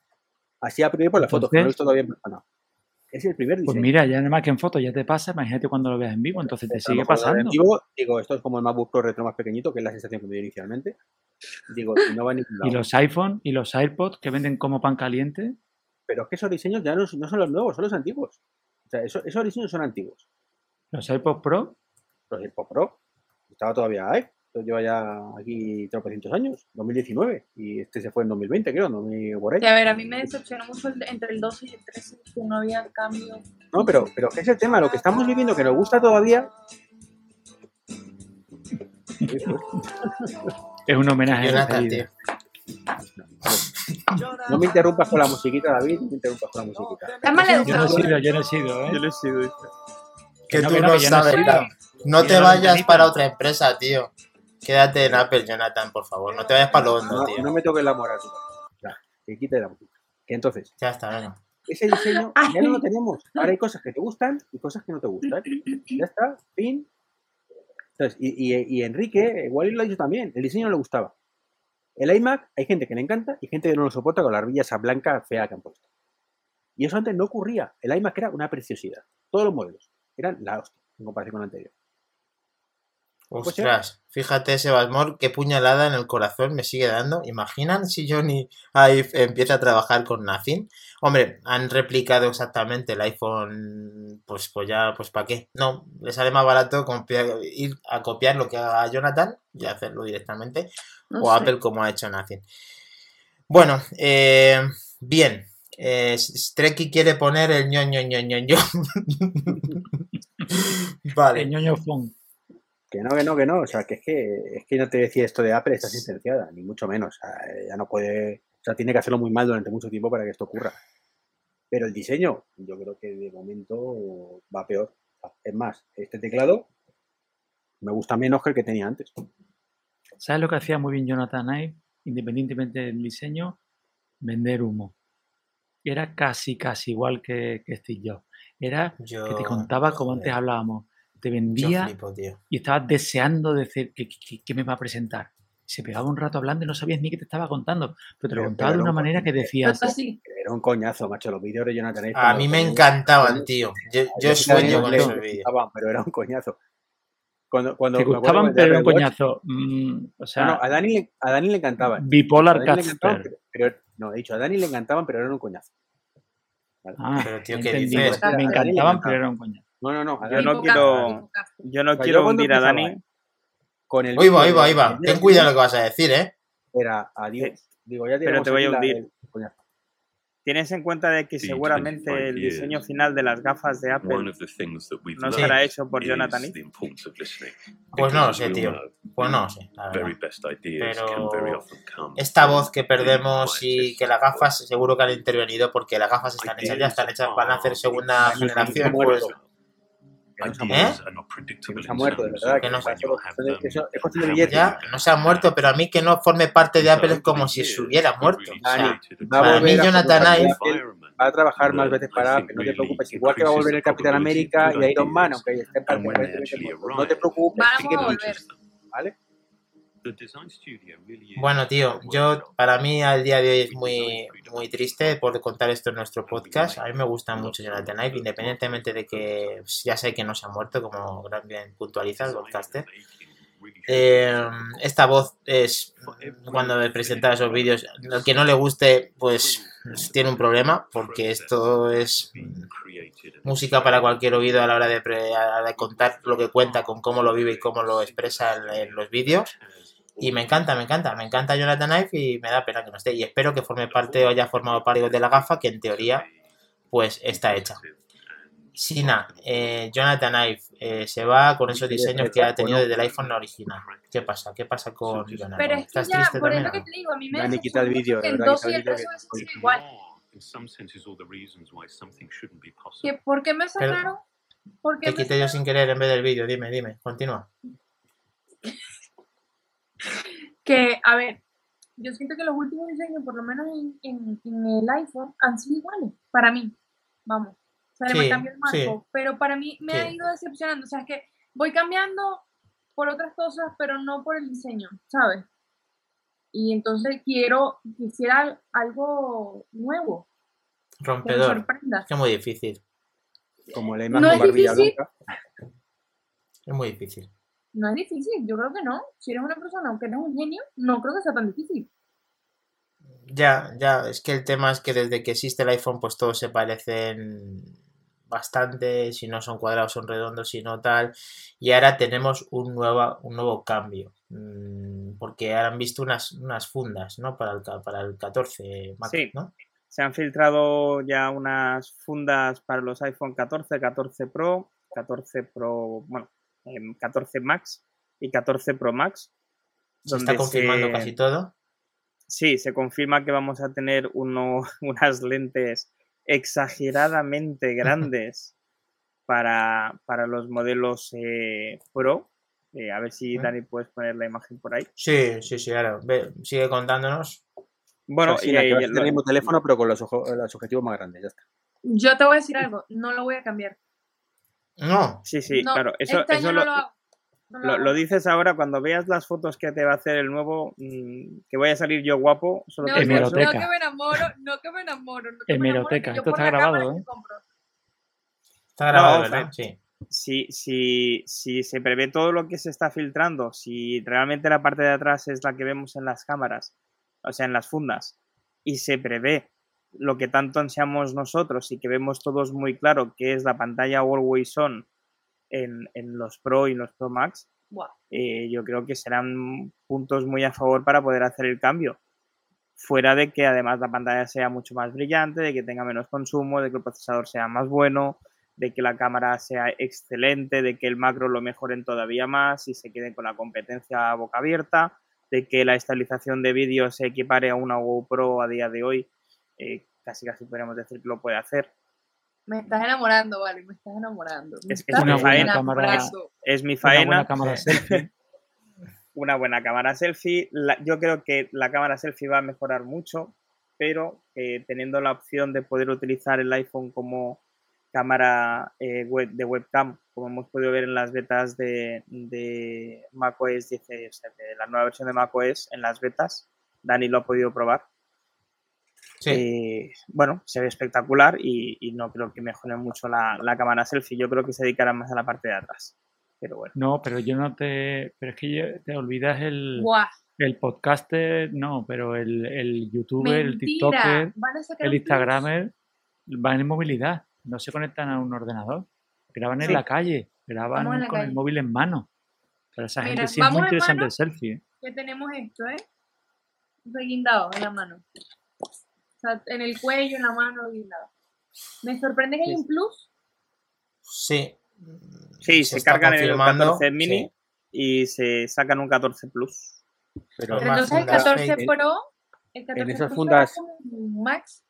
Así a priori por la foto, que no lo he visto todavía persona. Es el primer diseño. Pues mira, ya nada más que en foto ya te pasa, imagínate cuando lo veas en vivo, entonces te sigue ahora en pasando. vivo, digo, esto es como el MacBook Pro retro más pequeñito, que es la sensación que me dio inicialmente. Digo, y no va a ningún Y lado. los iPhone y los AirPods que venden como pan caliente, Pero es que esos diseños ya no, no son los nuevos, son los antiguos. O sea, eso- esos diseños son antiguos. los AirPods Pro, Los AirPods Pro, estaba todavía ahí. Esto lleva ya aquí tropecientos años, 2019, y este se fue en 2020, creo, 2000 por ahí. Y a ver, a mí me decepcionó mucho el- entre el 12 y el 13 que no había cambio. No, pero, pero ¿qué es el tema? Lo que estamos viviendo que nos gusta todavía. Es un homenaje a Jonathan, tío. No me interrumpas con la musiquita, David, no me interrumpas con la musiquita. Yo no he sido, yo no he sido, ¿eh? Yo lo he sido. Que no, tú que no, no que no sabes. No Que te no vayas para otra empresa, tío. Quédate en Apple, Jonathan, por favor. No te vayas para lo hondo, No, tío. no me toques la moral. Ya, que quite la música. Que entonces, Ya está, venga. ese diseño ya no lo tenemos. Ahora hay cosas que te gustan y cosas que no te gustan. Ya está, fin. Entonces, y, y- y Enrique, igual lo ha dicho también, el diseño no le gustaba. El iMac, hay gente que le encanta y gente que no lo soporta con la arbilla esa blanca fea que han puesto. Y eso antes no ocurría. El iMac era una preciosidad. Todos los modelos eran la hostia en comparación con el anterior. Ostras, fíjate ese Basmor, qué puñalada en el corazón me sigue dando. ¿Imaginan si Johnny Ive empieza a trabajar con Nothing? Hombre, han replicado exactamente el iPhone, pues, pues ya, pues ¿para qué? No, le sale más barato copiar- ir a copiar lo que haga Jonathan y hacerlo directamente, No o sé. Apple como ha hecho Nothing. Bueno, eh, bien. Eh, Strecky quiere poner el ño ño ño ño ño. vale. El ñoño phone. Que no, que no, que no. O sea, que es que, es que no te decía esto de Apple está sentenciada, ni mucho menos. O sea, ya no puede. O sea, tiene que hacerlo muy mal durante mucho tiempo para que esto ocurra. Pero el diseño, yo creo que de momento va peor. Es más, este teclado me gusta menos que el que tenía antes. ¿Sabes lo que hacía muy bien Jonathan Ive, independientemente del diseño? Vender humo. Era casi, casi igual que, que Steve Jobs. Era Yo, que te contaba, como antes joder, hablábamos, te vendía flipo, y estabas deseando decir que me va a presentar. Se pegaba un rato hablando y no sabías ni qué te estaba contando, pero te lo contaba de una manera que decías. Era un coñazo, macho. Los vídeos de Jonathan Ive A mí me encantaban, tío. Yo, yo sueño con esos vídeos. pero era un coñazo. Cuando, cuando te gustaban, pero era un coñazo. Mm, o sea, no, no, a Dani, le- a Dani le encantaban. bipolar Casper. pero, pero- no, he dicho, a Dani le encantaban, pero eran un coñazo. Ah, Pero, tío, ¿qué dices? Me encantaban. pero era un coñazo. No, no, no. Yo no quiero-. Yo no O sea, quiero hundir a Dani. eh, Con el Ahí va, ahí va, de- ahí va. de- Ten cuidado lo que vas a decir, ¿eh? Era adiós. Digo, ya Pero te voy a hundir. Tienes en cuenta de que seguramente 25 el diseño final de las gafas de Apple no Sí. será hecho por Jonathan listening. Pues no lo sé, tío. Pues no lo sé, la Pero Esta voz que perdemos y que las gafas seguro que han intervenido porque las gafas están hechas ya, están hechas, van a hacer segunda generación, pues. Que no se ha ¿Eh? muerto. Que no se ha muerto, de verdad. Que no se- how billetes. ya, no se ha muerto, pero a mí que no forme parte de Apple es como si se hubiera muerto. O sea, Dani, va a para mí volver a Jonathan Ive parte va a trabajar más veces para Apple, no te preocupes. Igual que va a volver el Capitán América y Iron Man, aunque esté muertos. arrive, No te preocupes, Vamos a volver. ¿vale? Bueno, tío, yo para mí al día de hoy es muy, muy triste por contar esto en nuestro podcast. A mí me gusta mucho Jonathan Ive, independientemente de que ya sé que no se ha muerto, como gran bien puntualiza el podcaster. Eh, esta voz es cuando me presenta esos vídeos. El que no le guste, pues tiene un problema, porque esto es música para cualquier oído a la hora de, pre- a la hora de contar lo que cuenta, con cómo lo vive y cómo lo expresa en, en los vídeos. Y me encanta, me encanta, me encanta Jonathan Ive y me da pena que no esté. Y espero que forme parte o haya formado parte de la gafa, que en teoría, pues está hecha. Sina, eh, Jonathan Ive eh, se va con esos diseños que ha tenido desde el iPhone original. ¿Qué pasa? ¿Qué pasa con Jonathan? Pero es que ¿Estás ya, triste por también? eso que te digo, a mí me Dani, quita el vídeo, que el verdad, 2 y el el vídeo 13 que- hubiesen sido igual. In some senses, all the reasons why something shouldn't be possible. ¿Que ¿Por qué me sacaron? ¿Por qué Te me quité yo sin querer en vez del vídeo. Dime, dime, continúa. Que, a ver, yo siento que los últimos diseños, por lo menos en, en- en el iPhone, han sido iguales, para mí. Vamos. O sea, Sí, cambió el sí. marco, pero para mí me ha ido decepcionando. O sea, es que voy cambiando por otras cosas, pero no por el diseño, ¿sabes? Y entonces quiero, quisiera algo nuevo, Rompedor. sorprenda. Es que es muy difícil. Como el iMac No es barbilla difícil. blanca. Es muy difícil. No es difícil, yo creo que no. Si eres una persona que eres un genio, no creo que sea tan difícil. Ya, ya, es que el tema es que desde que existe el iPhone, pues todos se parecen bastante, si no son cuadrados son redondos, si no tal. Y ahora tenemos un nuevo, un nuevo cambio. mm, Porque ahora han visto unas, unas fundas, ¿no? Para el, para el 14 Max, Sí. ¿no? Se han filtrado ya unas fundas para los iPhone 14, 14 Pro, 14 Pro, bueno, 14 Max y 14 Pro Max. Se está confirmando se- casi todo. Sí, se confirma que vamos a tener uno, unas lentes exageradamente grandes para, para los modelos eh, Pro. Eh, a ver si. Dani puedes poner la imagen por ahí. Sí, sí, sí, ahora. Ve, sigue contándonos. Bueno, O sea, sí, y, el mismo teléfono, pero con los, ojo- los objetivos más grandes, ya está. Yo te voy a decir algo, no lo voy a cambiar. No, sí, sí, No, claro. Eso, este eso lo, no lo. No lo- dices ahora cuando veas las fotos que te va a hacer el nuevo, mm, que voy a salir yo guapo. Solo No, por no, eso. Hemeroteca. no que me enamoro, no que me enamoro. No que me Hemeroteca, enamoro, que yo esto por está grabado, ¿eh? que está grabado, No, ¿verdad? Sí. si, si, si se prevé todo lo que se está filtrando, si realmente la parte de atrás es la que vemos en las cámaras, o sea, en las fundas, y se prevé lo que tanto ansiamos nosotros y que vemos todos muy claro, que es la pantalla Always On en, en los Pro y los Pro Max, eh, yo creo que serán puntos muy a favor para poder hacer el cambio. Fuera de que además la pantalla sea mucho más brillante, de que tenga menos consumo, de que el procesador sea más bueno, de que la cámara sea excelente, de que el macro lo mejoren todavía más y se queden con la competencia a boca abierta, de que la estabilización de vídeo se equipare a una GoPro a día de hoy, eh, casi casi podríamos decir que lo puede hacer. Me estás enamorando, vale, me estás enamorando. Me Es que estás una buena cámara- enamorando. Es mi Una faena. buena cámara selfie. una buena cámara selfie. La- yo creo que la cámara selfie va a mejorar mucho, pero eh, teniendo la opción de poder utilizar el iPhone como cámara eh, web, de webcam, como hemos podido ver en las betas de, de macOS 10, o sea, de la nueva versión de macOS en las betas, Dani lo ha podido probar. Sí. Eh, bueno, se ve espectacular y, y no creo que mejore mucho la, la cámara selfie. Yo creo que se dedicarán más a la parte de atrás. Pero bueno. No, pero yo no te. Pero es que yo- te olvidas el, Buah, el podcaster, no, pero el, el youtuber, el mentira. tiktoker, el un plus. instagramer van en movilidad, no se conectan a un ordenador, graban en la calle, graban la con el móvil en mano. Para esa Mira, gente sí es muy interesante el selfie. ¿eh? que tenemos esto, ¿eh? Reguindado en la mano. O sea, en el cuello, en la mano, guindado. Me sorprende que hay Sí. un plus. Sí. Sí, se, está cargan en el confirmando, 14 mini sí. y se sacan un 14 Plus. Pero entonces el fundas 14 fake. Pro, el 14 esas Pro fundas- Max.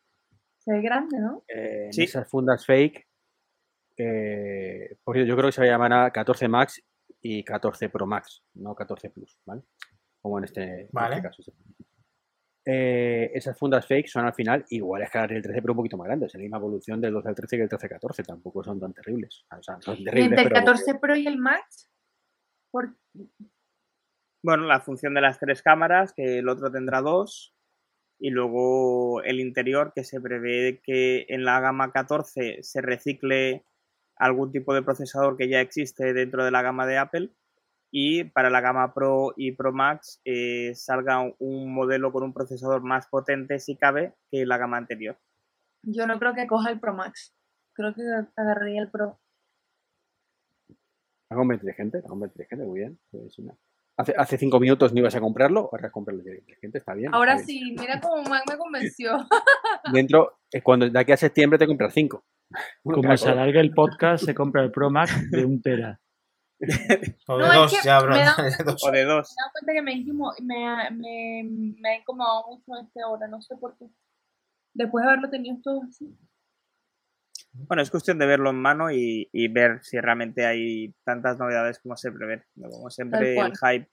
Se ve grande, ¿no? eh, en Sí. esas fundas fake, eh, por cierto, yo creo que se va a llamar a 14 Max y 14 Pro Max, no 14 Plus, ¿vale? Como en este, en Vale. este caso. Eh, esas fundas fake son al final iguales que las del 13 pero un poquito más grandes, es la misma evolución del 12 al 13 que el 13 al 14, tampoco son tan terribles. O sea, son Y terribles, entre el pero 14 Pro y el Max, por... Bueno, la función de las tres cámaras, que el otro tendrá dos. Y luego el interior, que se prevé que en la gama 14 se recicle algún tipo de procesador que ya existe dentro de la gama de Apple. Y para la gama Pro y Pro Max eh, salga un modelo con un procesador más potente, si cabe, que la gama anterior. yo no creo que coja el Pro Max. Creo que agarraría el Pro. Algo muy inteligente, algo muy inteligente, muy bien. Pues, una- Hace, hace cinco minutos no ibas a comprarlo, ahora comprarlo inteligente, está bien. Ahora está bien. sí, mira cómo Mac me convenció. Dentro, eh, cuando de aquí a septiembre te compras cinco. Como se alarga el podcast, se compra el Pro Max de un tera. O No, de es dos, que ya me da- dos. O de dos. Me he dado cuenta que me, me, me, me ha incomodado mucho este hora, no sé por qué. Después de haberlo tenido todo así. Bueno, es cuestión de verlo en mano y, y ver si realmente hay tantas novedades como se prevé. Como siempre, el hype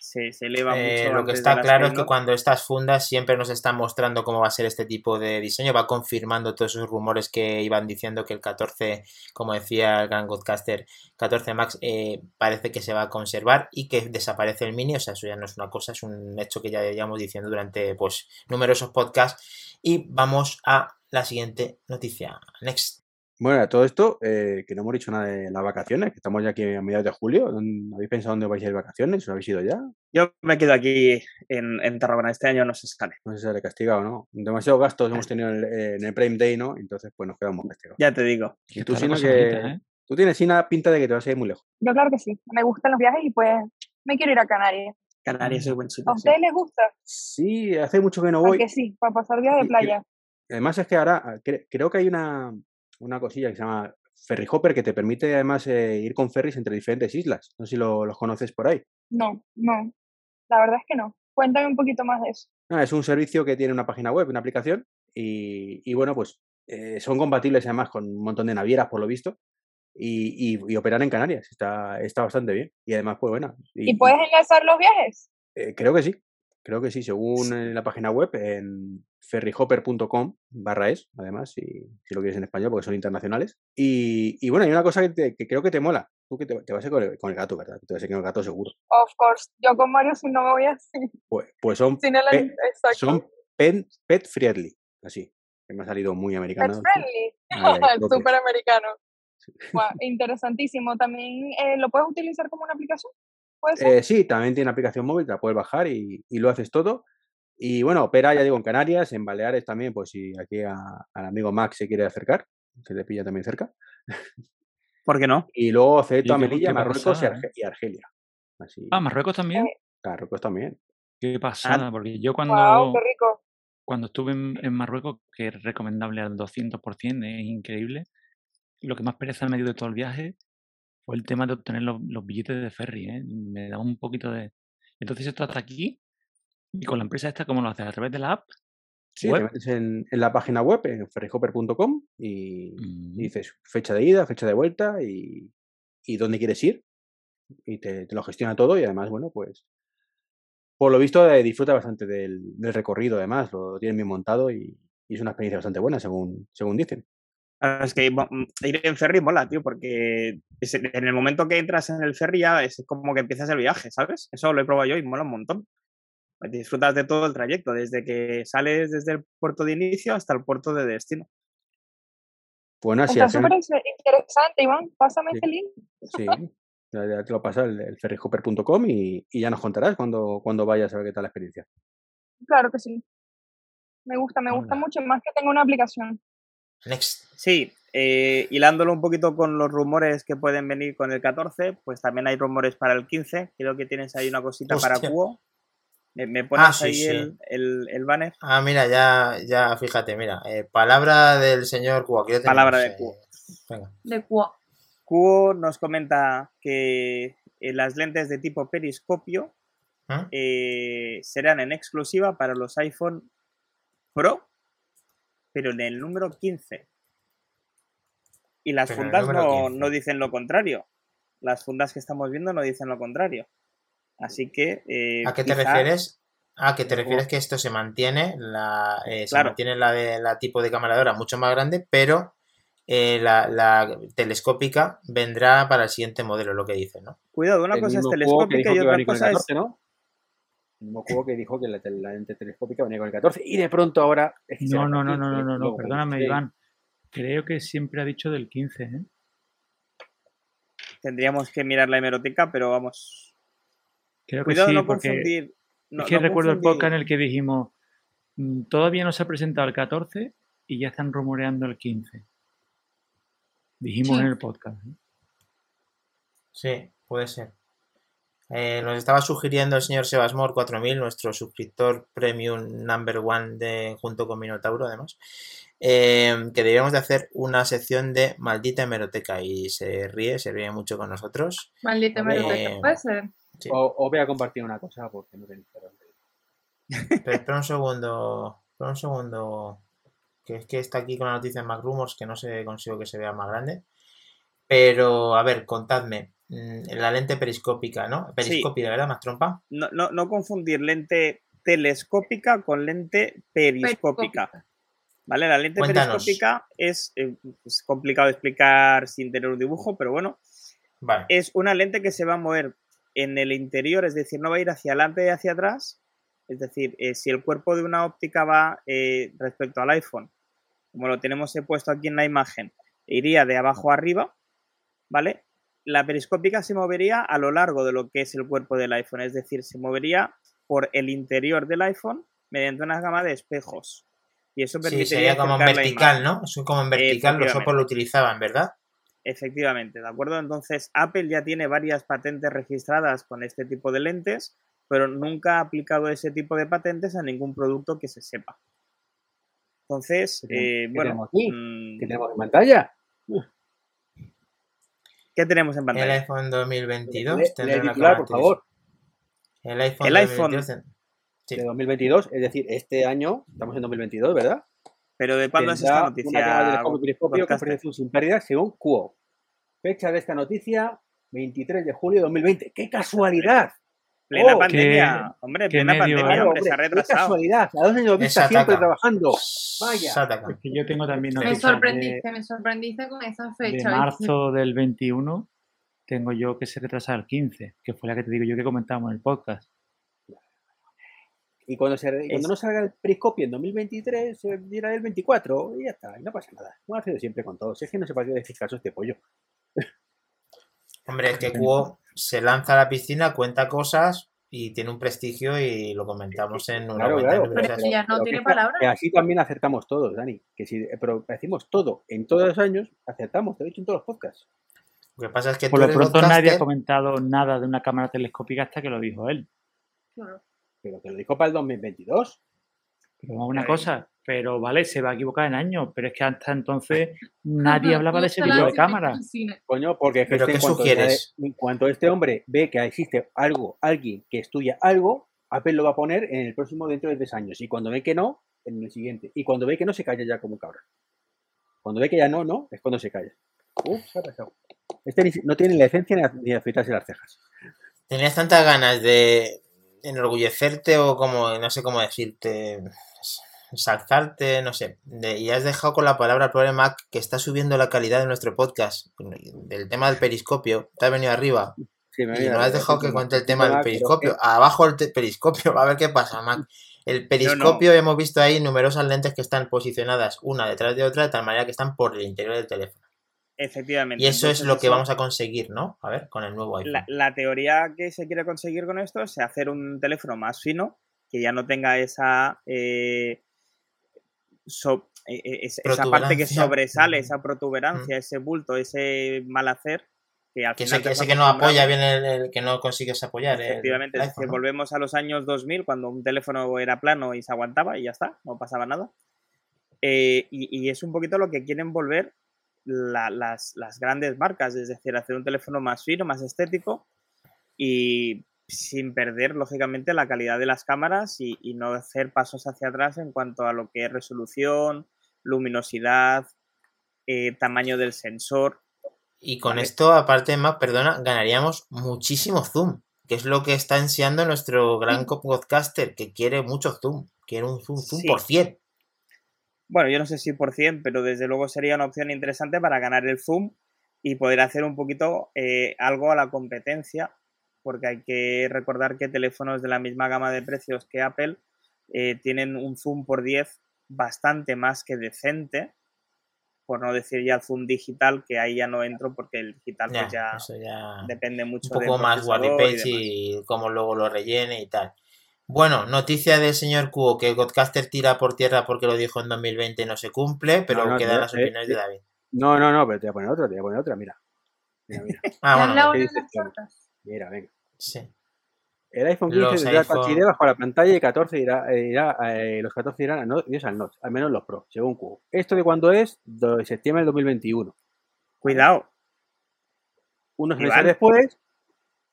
se, se eleva Eh, mucho. lo que está claro es que cuando estas fundas siempre nos están mostrando cómo va a ser este tipo de diseño, va confirmando todos esos rumores que iban diciendo que el 14, como decía el gran Godcaster, 14 Max eh, parece que se va a conservar y que desaparece el mini, o sea, eso ya no es una cosa, es un hecho que ya llevamos diciendo durante pues numerosos podcasts y vamos a la siguiente noticia. Next. Bueno, a todo esto, eh, que no hemos dicho nada de las vacaciones, que estamos ya aquí a mediados de julio. ¿dónde- ¿Habéis pensado dónde vais a ir de vacaciones? ¿Os habéis ido ya? Yo me quedo aquí en, en Tarragona. Este año no se sale. No sé si sale castigado o no. Demasiados gastos hemos tenido en el, en el Prime Day, ¿no? Entonces, pues nos quedamos castigados. Ya te digo. Y tú, Sina, que ¿eh? tú tienes Sina pinta de que te vas a ir muy lejos. Yo claro que sí, me gustan los viajes y pues me quiero ir a Canarias. Canarias es buen sitio. ¿A sí. ustedes les gusta? Sí, hace mucho que no ¿A voy. que sí? Para pasar días de y- playa. Además es que ahora ah, cre- creo que hay una, una cosilla que se llama Ferry Hopper que te permite además eh, ir con ferries entre diferentes islas. No sé si lo- los conoces por ahí. No, no. La verdad es que no. Cuéntame un poquito más de eso. Es un servicio que tiene una página web, una aplicación y, y bueno, pues eh, son compatibles además con un montón de navieras por lo visto y, y, y operan en Canarias. Está, está bastante bien y además pues bueno. ¿Y puedes enlazar los viajes? Eh, creo que sí, creo que sí, según la página web en ferryhopper.com barra es, además, si, si lo quieres en español, porque son internacionales. Y, y bueno, hay una cosa que, te- que creo que te mola. Tú que te, te vas a ir con el, con el gato, ¿verdad? Te vas a ir con el gato seguro. Of course. Yo con Mario si no me voy así. Pues, pues son, Sin el... pe- Exacto. son pet, pet friendly, así. Que me ha salido muy Pet americano. friendly. Ahí, propio. Súper americano. Guau, interesantísimo. También eh, lo puedes utilizar como una aplicación. ¿Puede ser? Eh, sí, también tiene aplicación móvil, te la puedes bajar y, y lo haces todo. Y bueno, opera, ya digo, en Canarias, en Baleares también, pues si aquí a- al amigo Max se quiere acercar, se le pilla también cerca. ¿Por qué no? Y luego Ceto, Melilla, Marruecos y, Arge- y Argelia. Así, Ah, Marruecos también. Marruecos también. Qué pasada, porque yo Wow, cuando, qué rico. cuando estuve en, en Marruecos, que es recomendable al 200%, es increíble, lo que más pereza me dio de todo el viaje fue el tema de obtener los, los billetes de ferry, ¿eh? Me da un poquito de... Entonces esto hasta aquí, y con la empresa esta, ¿cómo lo haces? ¿A través de la app? Sí, te ¿Web? metes en, en la página web, en ferryhopper.com y, Mm. y dices fecha de ida, fecha de vuelta y, y dónde quieres ir. Y te, te lo gestiona todo y además, bueno, pues por lo visto eh, disfruta bastante del, del recorrido, además, lo tienen bien montado y, y es una experiencia bastante buena, según, según dicen. Es que ir en ferry mola, tío, porque en el momento que entras en el ferry ya es como que empiezas el viaje, ¿sabes? Eso lo he probado yo y mola un montón. Pues Disfrutas de todo el trayecto, desde que sales desde el puerto de inicio hasta el puerto de destino. Bueno, así Está súper inter- interesante, Iván. Pásame Sí. este link. Sí, ya, ya te lo pasa el, el ferryhopper.com y, y ya nos contarás cuando, cuando vayas a ver qué tal la experiencia. Claro que sí. Me gusta, me gusta Hola. mucho, más que tenga una aplicación. Next. Sí, eh, hilándolo un poquito con los rumores que pueden venir con el 14, pues también hay rumores para el 15. Creo que tienes ahí una cosita para Hostia. ¿Me, me pones Ah, sí, ahí sí. El, el, el banner? Ah, mira, ya, ya, fíjate, mira. eh, palabra del señor lo Palabra de eh, Venga. De Cuo. Cuo nos comenta que eh, las lentes de tipo periscopio eh, serán en exclusiva para los iPhone Pro, pero en el número 15. Y las Pero fundas no, 15. no dicen lo contrario. Las fundas que estamos viendo no dicen lo contrario. Así que. eh, ¿A qué te quizá- refieres? Ah, que te de refieres que esto se mantiene, la, eh, se Claro. mantiene la de la tipo de cámara mucho más grande, pero eh, la, la telescópica vendrá para el siguiente modelo, lo que dice, ¿no? Cuidado, una El cosa es telescópica y a otra cosa es. 14, ¿no? El mismo juego que dijo que la, la lente telescópica venía con el 14 y de pronto ahora es que será No, no, no, no, 15, no, no, no, perdóname, 16. Iván. Creo que siempre ha dicho del 15, ¿eh? Tendríamos que mirar la hemeroteca, pero vamos. Creo que Cuidado sí, no porque confundir. no- es que no recuerdo el podcast en el que dijimos, "Mm, todavía no se ha presentado el 14 y ya están rumoreando el 15. Dijimos Sí. en el podcast. ¿eh? Sí, puede ser. Eh, nos estaba sugiriendo el señor Sebasmor 4000, nuestro suscriptor premium number one de, junto con Minotauro, además, eh, que deberíamos de hacer una sección de maldita hemeroteca y se ríe, se ríe mucho con nosotros. Maldita Eh, hemeroteca. Puede ser. Sí. O, os voy a compartir una cosa porque no tenéis perdón. Pero espera un segundo, espera un segundo, que es que está aquí con la noticia en Mac Rumors, que no sé, consigo que se vea más grande. Pero, a ver, contadme, mm, la lente periscópica, ¿no? Periscópica, ¿verdad? Más trompa. No, no, no confundir lente telescópica con lente periscópica. ¿Vale? La lente Cuéntanos. periscópica es, eh, es complicado de explicar sin tener un dibujo, pero bueno, Vale. es una lente que se va a mover en el interior, es decir, no va a ir hacia adelante y hacia atrás. Es decir, eh, si el cuerpo de una óptica va eh, respecto al iPhone, como lo tenemos puesto aquí en la imagen, iría de abajo a arriba, ¿vale? La periscópica se movería a lo largo de lo que es el cuerpo del iPhone, es decir, se movería por el interior del iPhone mediante una gama de espejos. Y eso Sí, permitiría sería como en vertical. ¿no? Eso como en vertical, los. Oppo lo utilizaban, ¿verdad? Efectivamente, ¿de acuerdo? Entonces, Apple ya tiene varias patentes registradas con este tipo de lentes, pero nunca ha aplicado ese tipo de patentes a ningún producto que se sepa. Entonces, ¿Qué tenemos- eh, qué bueno, tenemos aquí? mm, ¿Qué tenemos en pantalla? ¿qué tenemos en El pantalla? iPhone 2022 Lee- lee tendrá el una titular, por favor. El iPhone El iPhone 2022 ten- Sí. De 2022, es decir, este año, estamos en 2022, ¿verdad? Pero ¿de cuándo es esta Una noticia? de zoom sin pérdida según QO. Fecha de esta noticia, 23 de julio de 2020. ¡Qué casualidad! Plena Oh, pandemia, hombre, qué plena medio- pandemia, Claro, hombre, se ha hombre, ¡Qué retrasado. casualidad! ¿A dónde nos Es vista siempre trabajando? Vaya. Es que yo tengo también Me Me noticias de, sorprendiste, me sorprendiste con esa de fecha. ¿viste? marzo del 21. Tengo yo que se retrasa al 15, que fue la que te digo yo que comentábamos en el podcast. Y cuando, se, cuando Es- no salga el periscopio en 2023, se dirá el 24 y ya está, y no pasa nada. Como ha sido siempre con todos. Es que no se puede decir caso este pollo. Hombre, es que Cuo se lanza a la piscina, cuenta cosas y tiene un prestigio y lo comentamos en una Claro, claro, Pero ya no Pero tiene palabras. Así también acertamos todos, Dani. Que si pero decimos todo en todos los años, acertamos, te lo he dicho en todos los podcasts. Lo que pasa es que Por tú lo pronto nadie ha comentado nada de una cámara telescópica hasta que lo dijo él. Claro. Pero te lo dijo para el 2022. Pero una cosa, pero vale, se va a equivocar en años, pero es que hasta entonces nadie hablaba de ese video de cámara. Coño, porque es que ¿Pero este, qué en, cuanto, sugieres? en cuanto este hombre ve que existe algo, alguien que estudia algo, Apple lo va a poner en el próximo dentro de tres años. Y cuando ve que no, en el siguiente. Y cuando ve que no, se calla ya como un cabrón. Cuando ve que ya no, no, es cuando se calla. Uf, se ha pasado. Este no tiene la esencia ni afeitarse las cejas. tenías tantas ganas de enorgullecerte o como, no sé cómo decirte, salzarte, no sé, de- y has dejado con la palabra el problema que está subiendo la calidad de nuestro podcast, del tema del periscopio, te has venido arriba. Sí, me y no has dejado que cuente el tema del periscopio, abajo el periscopio, a ver qué pasa, Mac. El periscopio hemos visto ahí numerosas lentes que están posicionadas una detrás de otra de tal manera que están por el interior del teléfono. Efectivamente. Y eso es lo que eso- vamos a conseguir, ¿no? A ver, con el nuevo iPhone. La, la teoría que se quiere conseguir con esto es hacer un teléfono más fino, que ya no tenga esa, eh, so- eh, eh, es- esa parte que sobresale, esa protuberancia, ese bulto, ese mal hacer, que al Que final ese, que, ese no apoya bien el, el que no consigues apoyar. Efectivamente, el es volvemos a los años 2000 cuando un teléfono era plano y se aguantaba y ya está, no pasaba nada. Eh, y, y es un poquito lo que quieren volver la- las, las grandes marcas, es decir, hacer un teléfono más fino, más estético y sin perder, lógicamente, la calidad de las cámaras y, y no hacer pasos hacia atrás en cuanto a lo que es resolución, luminosidad, eh, tamaño del sensor. Y con Vale. esto, aparte, más, perdona, ganaríamos muchísimo zoom, que es lo que está ansiando nuestro gran podcaster, que quiere mucho zoom, quiere un zoom, zoom Sí. por 100. Bueno, yo no sé si por 100, pero desde luego sería una opción interesante para ganar el zoom y poder hacer un poquito eh, algo a la competencia, porque hay que recordar que teléfonos de la misma gama de precios que Apple eh, tienen un zoom por 10 bastante más que decente, por no decir ya el zoom digital, que ahí ya no entro porque el digital Ya, pues ya ya depende mucho un poco del más procesador y y cómo luego lo rellene y tal. Bueno, noticia del señor Cuo, que Godcaster tira por tierra porque lo dijo en 2020 y no se cumple, pero no, quedan no, las eh, opiniones de eh, David. No, no, no, pero te voy a poner otra, te voy a poner otra, mira. Mira, mira, Ah, ¿Ya bueno, la tortas? mira, venga. sí. El iPhone 15 Los tendrá Touch iPhone- ID bajo la pantalla y 14 irá, eh, irá, eh, los 14 irán a no, irás al notch, al menos los Pro, según Cubo. ¿Esto de cuándo es? De septiembre del 2021. Cuidado, Unos Iván. meses después,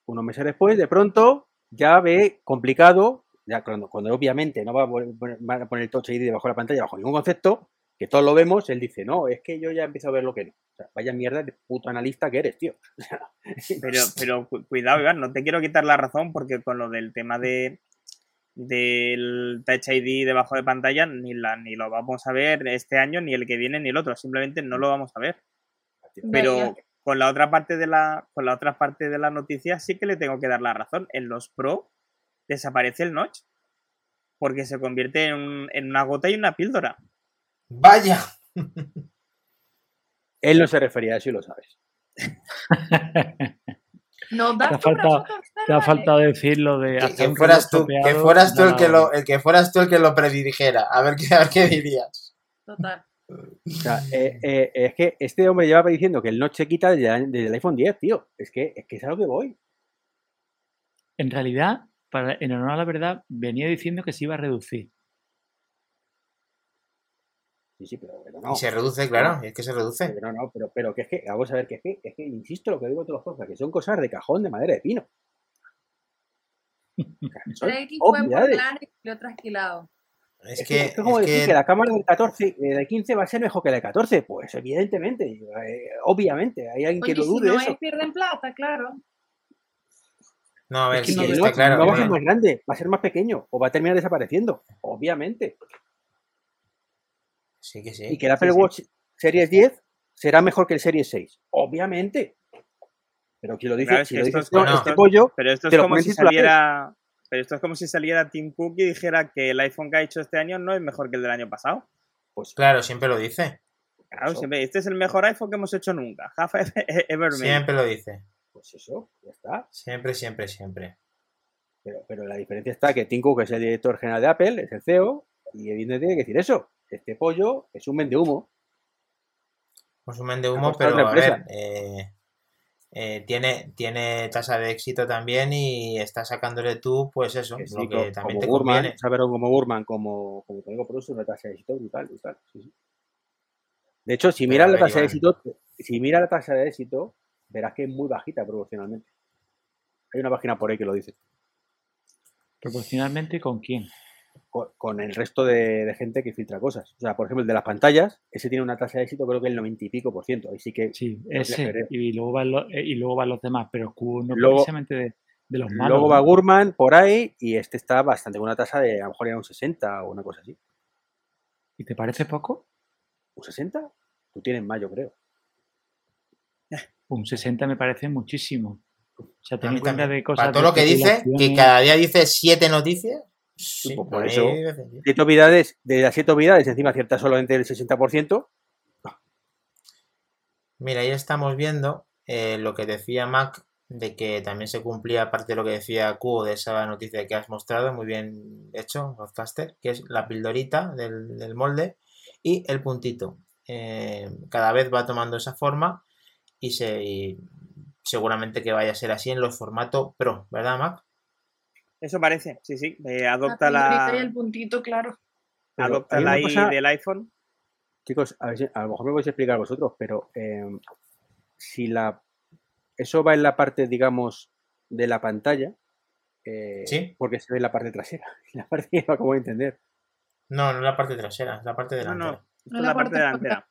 unos meses después, de pronto, ya ve complicado, ya cuando, cuando obviamente no va a poner, van a poner el Touch ID debajo de la pantalla bajo ningún concepto, que todos lo vemos, él dice, no, es que yo ya empiezo a ver lo que no. O sea, vaya mierda de puto analista que eres, tío. Pero, pero cu- cuidado, Iván, no te quiero quitar la razón porque con lo del tema de del Touch ID debajo de pantalla ni, la, ni lo vamos a ver este año, ni el que viene, ni el otro. Simplemente no lo vamos a ver. Pero con la otra parte de la, con la otra parte de la noticia sí que le tengo que dar la razón. En los Pro desaparece el notch. Porque se convierte en, un- en una gota y una píldora. Vaya. Él no se refería a eso y lo sabes. No Te ha das tu faltado, brazo a torcer, te ha faltado decir lo de Que, que un fueras tú, que fueras tú el que lo, el que fueras tú el que lo predijera. A ver qué, a ver qué dirías. Total. O sea, eh, eh, es que este hombre lleva diciendo que el Notch se quita desde, desde el iPhone 10, tío. Es que, es que es a lo que voy. En realidad, para, en honor a la verdad, venía diciendo que se iba a reducir. Sí, sí, pero, pero no. Y se reduce, claro, y es que se reduce. Pero no, pero, pero que es que, vamos a ver, que es que, es que insisto lo que digo todas las cosas, que son cosas de cajón de madera de pino. Treki fue por y trasquilado. Es Es que, que, es como es decir que- que la cámara del 14, eh, del 15 va a ser mejor que la del 14. Pues evidentemente, eh, obviamente, hay alguien que lo si dude no eso. es, pierden plata, claro. No, a ver, Es que sí, no, está no- claro. no va a ser más grande, va a ser más pequeño o va a terminar desapareciendo, obviamente. Sí, que sí. Y que el Apple sí. Watch Series 10 será mejor que el Series 6, obviamente. Pero quien lo dice, si lo dice es- no, bueno, este pollo, Pero esto es Te lo como si saliera. Pero esto es como si saliera Tim Cook y dijera que el iPhone que ha hecho este año no es mejor que el del año pasado. pues Claro, siempre lo dice. Claro, siempre, este es el mejor iPhone que hemos hecho nunca. Half ever made. Siempre lo dice. Pues eso, ya está. Siempre, siempre, siempre. Pero, pero la diferencia está que Tim Cook es el director general de Apple, es el CEO, y evidentemente tiene que decir eso. Este pollo es un vende humo. Consumen de Ha humo, costado pero a ver, eh, eh, tiene, tiene tasa de éxito también y está sacándole tú, pues eso, sí, lo que también como te conviene. saberlo como Gurman, como, como te digo, produce una tasa de éxito brutal, brutal. sí, sí. De hecho, si miras la tasa de éxito, si miras la tasa de éxito, verás que es muy bajita proporcionalmente. Hay una página por ahí que lo dice. Proporcionalmente con quién. Con, con el resto de, de gente que filtra cosas. O sea, por ejemplo, el de las pantallas, ese tiene una tasa de éxito creo que el 90 y pico por ciento. Ahí sí que Sí, ese. Y luego, van los, eh, y luego van los demás, pero Q no Luego- precisamente de, de los malos. Luego va. Gurman por ahí y este está bastante con una tasa de a lo mejor era un 60 o una cosa así. ¿Y te parece poco? ¿Un 60? Tú tienes más, yo creo. Un 60 me parece muchísimo. O sea, ten en cuenta también. de cosas. Para todo lo que dice, que cada día dice siete noticias. Sí, pues por eso. Siete obviedades, de las siete obviedades, encima acierta solamente el 60%. Mira, ahí estamos viendo eh, lo que decía Mac, de que también se cumplía parte de lo que decía Q de esa noticia que has mostrado, muy bien hecho, Podcaster, que es la pildorita del, del molde y el puntito. Eh, cada vez va tomando esa forma y, se, y seguramente que vaya a ser así en los formatos Pro, ¿verdad, Mac? Eso parece, sí, sí. eh, La adopta y la, el puntito, claro. Pero adopta hay la I cosa- del iPhone. Chicos, a, ver si- a lo mejor me podéis explicar vosotros, pero eh, si la eso va en la parte, digamos, de la pantalla, eh, Sí. porque se ve en la parte trasera. La parte va como entender. No, no es la parte trasera, es la parte No, delantera. no. No es la la parte parte delantera.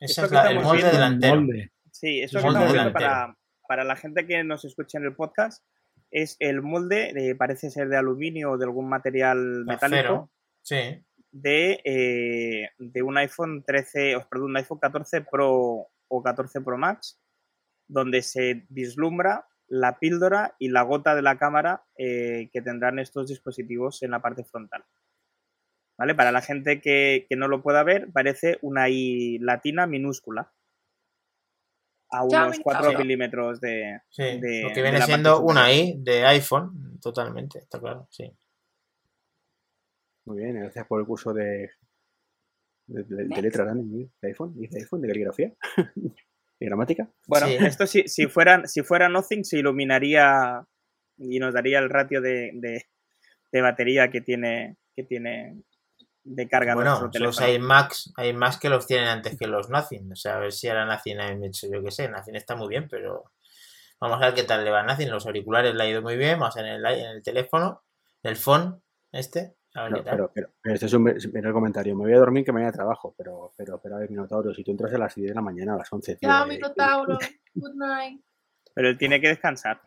Esto es que la- el estamos molde viendo, delantero. molde. Sí, eso El que molde estamos viendo delantero. para, para la gente que nos escucha en el podcast es el molde, eh, parece ser de aluminio o de algún material metálico. Sí, de, eh, de un iPhone 13, os perdón, un iPhone 14 Pro o 14 Pro Max, donde se vislumbra la píldora y la gota de la cámara eh, que tendrán estos dispositivos en la parte frontal. ¿Vale? Para la gente que, que no lo pueda ver, parece una I latina minúscula. A unos me 4 encanta. milímetros de, sí. de- lo que viene siendo una I de iPhone, totalmente, está claro, sí. Muy bien, gracias por el curso de, de, de- de letra de iPhone, y de iPhone, de caligrafía, de gramática. Bueno, Sí. esto si, si, fuera, si fuera Nothing se iluminaría y nos daría el ratio de, de- de batería que tiene, que tiene de carga Bueno, nuestro los iMacs, hay más que los tienen antes que los Nothing. O sea, a ver si ahora Nothing han hecho, yo qué sé, Nothing está muy bien, pero vamos a ver qué tal le va a Nothing. Los auriculares le ha ido muy bien, vamos a ver en el, en el teléfono, en el phone, este, a ver No, qué tal. pero, pero, pero este es un primer comentario. Me voy a dormir que mañana trabajo, pero, pero, pero a ver, Minotauro, si tú entras a las 10 de la mañana, a las 11, tío, Ya, eh, Minotauro. Good night. Pero él tiene que descansar.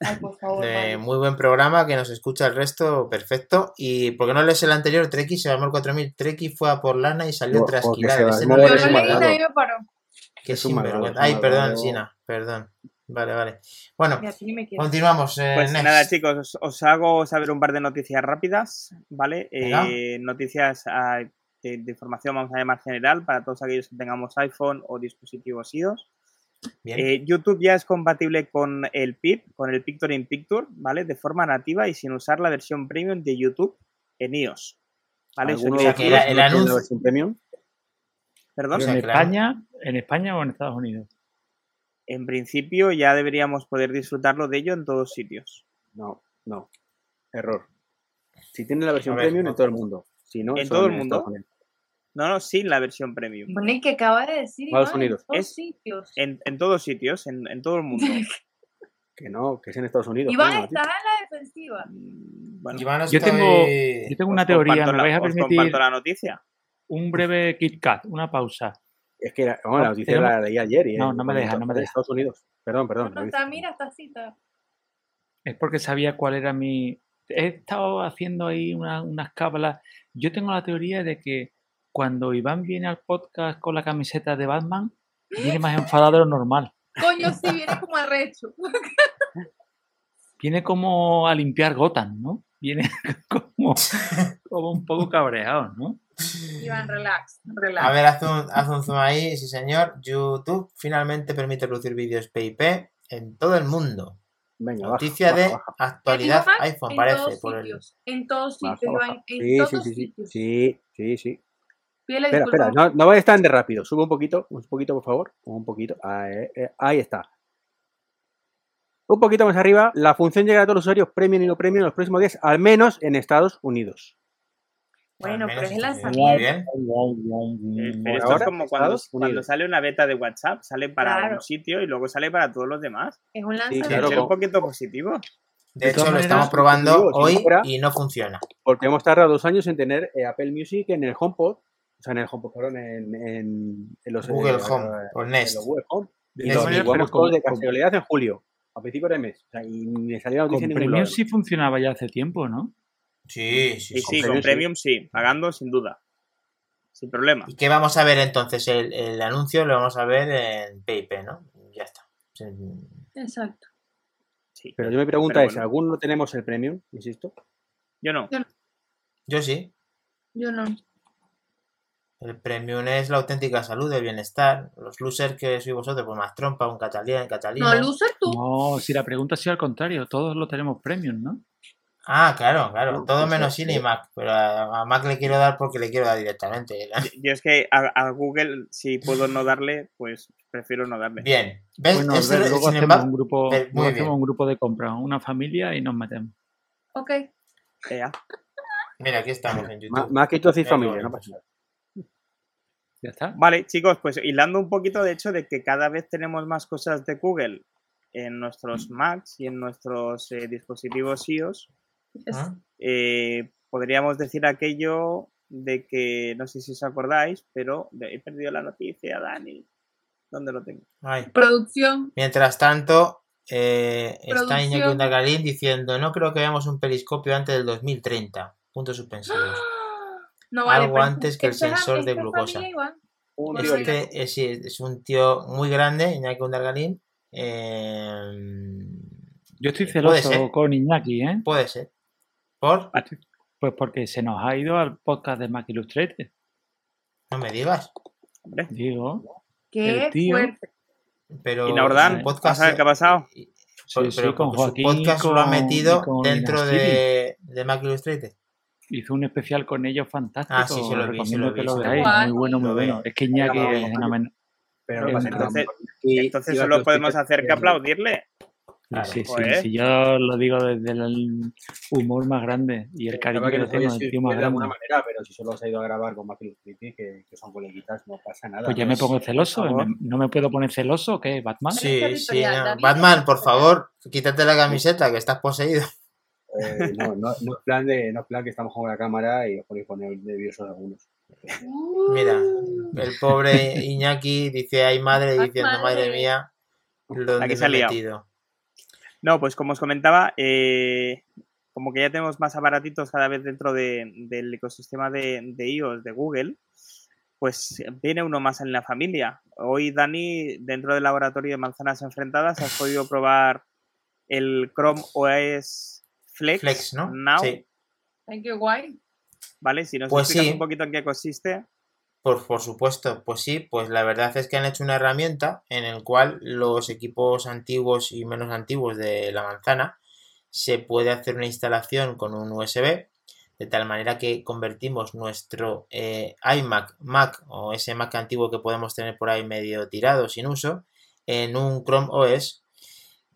Ay, por favor. De vale. muy buen programa que nos escucha el resto, perfecto. Y ¿por qué no lees el anterior? Treki se llamó el 4000. Treki fue a por lana y salió Porque se trasquilado. va- Ese no, es paró. Qué Es sinvergüenza. Ay, perdón. Sina, perdón. Vale, vale. Bueno, continuamos. eh, Pues next. nada, chicos, os, os hago saber un par de noticias rápidas, ¿vale? Eh, noticias, ah, de, de información, vamos a llamar general, para todos aquellos que tengamos iPhone o dispositivos iOS. Bien. Eh, YouTube ya es compatible con el PIP, con el Picture in Picture, ¿vale? De forma nativa y sin usar la versión premium de YouTube en iOS. ¿Vale? Eso ¿Alguno quiere de que decir- era vosotros el anuncio- la versión premium? Perdón. O sea, ¿En claro. España, ¿En España o en Estados Unidos? En principio ya deberíamos poder disfrutarlo de ello en todos sitios. No, no. Error. Si tiene la versión ver, premium no. en todo el mundo. Si no, ¿En todo el mundo? No, no, sin la versión premium. Bueno, y que acaba de decir Estados Iván, Unidos. en todos sitios. En, en todos sitios, en, en todo el mundo. Que no, que es en Estados Unidos. Iván coño, está en la defensiva. Mm, Bueno, Iván, Yo tengo, yo tengo una os teoría, ¿me la- vais a permitir la noticia. un breve Kit Kat, una pausa? Es que la, bueno, la No, noticia tenemos- la leí ayer. Y No, no me de deja, no me de deja. Estados Unidos. Perdón, perdón. No, está, mira, así. Está. Es porque sabía cuál era mi... He estado haciendo ahí una- unas cábalas. Yo tengo la teoría de que cuando Iván viene al podcast con la camiseta de Batman, viene más enfadado de lo normal. Coño, sí, viene como arrecho. Viene como a limpiar Gotham, ¿no? Viene como, como un poco cabreado, ¿no? Iván, relax, relax. A ver, haz un, haz un zoom ahí, sí señor. YouTube finalmente permite producir vídeos PIP en todo el mundo. Venga, Noticia baja, de baja. actualidad iPhone, en parece. todos Por el... en todos sitios, baja. Iván, en Sí, sí, todos sí, sí. sitios. Sí, sí, sí. Pídele Espera, disculpas. espera, no, no vayas tan de rápido. Sube un poquito, un poquito, por favor. Un poquito. Ahí, eh, ahí está. Un poquito más arriba, la función llegará a todos los usuarios premium y no premium en los próximos días, al menos en Estados Unidos. Bueno, pero es el lanzamiento. Muy. Eh, pero esto es como cuando, cuando sale una beta de WhatsApp, sale para Claro. un sitio y luego sale para todos los demás. Es un Sí, lanzamiento. claro, es un poquito positivo. De De hecho, lo estamos probando hoy y no funciona. Porque hemos tardado dos años en tener eh, Apple Music en el HomePod, sea, en el HomePod, perdón, en, en, en los Google eh, Home eh, o en Nest. los Google Home. De Y lo jugamos con, todos de con- casualidad en julio, a principios de mes. O sea, y me salió la con noticia en ningún Premium sí funcionaba ya hace tiempo, ¿no? Sí, sí, Sí, sí. sí, Premium con sí. Premium sí, pagando sin duda. Sin problema. ¿Y qué vamos a ver entonces? El, el anuncio lo vamos a ver en PIP, ¿no? Ya está. Sí. Exacto. Sí. Pero yo mi pregunta Pero es, bueno. ¿alguno no tenemos el Premium? Insisto. Yo no. Yo sí. Yo no. El premium es la auténtica salud, el bienestar. Los losers que sois vosotros, pues más trompa, un catalán, catalina. No, loser tú. No, si la pregunta ha sido al contrario, todos lo tenemos Premium, ¿no? Ah, claro, claro. No, Todo pues, menos. Siri y Mac. Pero a, Mac le quiero dar porque le quiero dar directamente. Yo es que a, a Google, si puedo no darle, pues prefiero no darle. Bien. ¿Ves? Bueno, Este- Albert, luego hacemos embargo, un grupo, luego hacemos un grupo de compra, una familia y nos metemos. Ok. Ea. Mira, aquí estamos en YouTube. más que tú hacéis Eh, familia, no pasa nada. Ya está. Vale, chicos, pues hilando un poquito de hecho de que cada vez tenemos más cosas de Google en nuestros Macs y en nuestros eh, dispositivos iOS, ¿Ah? eh, podríamos decir aquello de que, no sé si os acordáis, pero he perdido la noticia, Dani. ¿Dónde lo tengo? Ay. Producción. Mientras tanto, eh, está. Iñaki Undagarín diciendo: No creo que veamos un periscopio antes del 2030. Puntos suspensivos. No vale, Algo antes que el sensor de glucosa. Este es, un tío muy grande, Iñaki Undagarín. Eh, Yo estoy Puede celoso con Iñaki, ¿eh? puede ser. ¿Por? Pues porque se nos ha ido al podcast de Mac Illustrated. No me digas. Hombre, Digo, Qué El tío- fuerte. Pero ¿Y Nordán? su podcast, ¿Sabes qué ha pasado? y- Sí, pero sí, con su Joaquín podcast lo ha metido dentro de, de Mac Illustrated. Hizo un especial con ellos fantástico. Ah, sí, sí, lo vi, recomiendo lo que vi, lo veáis. Muy bueno, muy bueno. Es que Iñaki es vamos. fenomenal. Pero Es no un pasa nada. entonces- Y- Entonces y solo podemos hacer que aplaudirle. Sí, sí, sí, Joder. sí, yo lo digo desde el humor más grande y el cariño que le tengo al tío más de alguna grande. manera, pero si solo has ido a grabar con Mac Illustrated, que, que son coleguitas, no pasa nada. Pues ya ¿no? me pongo celoso. por favor. ¿me- ¿No me puedo poner celoso qué, Batman? Sí, sí. no. Batman, por favor, quítate la camiseta que estás poseído. Eh, no, no, no es plan de, no es plan que estamos con la cámara y os ponéis poner nerviosos algunos. Mira, Uh, el pobre Iñaki dice, ay madre, Ay, diciendo, madre. madre mía, ¿dónde Aquí me se ha metido? No, pues como os comentaba, eh, como que ya tenemos más aparatitos cada vez dentro de- del ecosistema de, de iOS de Google, pues viene uno más en la familia. Hoy, Dani, dentro del laboratorio de manzanas enfrentadas, has podido probar el Chrome OS Flex, Flex, ¿no? Now. Sí. Ay, qué guay. ¿vale? Si nos Pues explicas sí. un poquito en qué consiste. Por, por supuesto, pues sí, pues la verdad es que han hecho una herramienta en el cual los equipos antiguos y menos antiguos de la manzana se puede hacer una instalación con un USB de tal manera que convertimos nuestro eh, iMac, Mac o ese Mac antiguo que podemos tener por ahí medio tirado sin uso en un Chrome OS.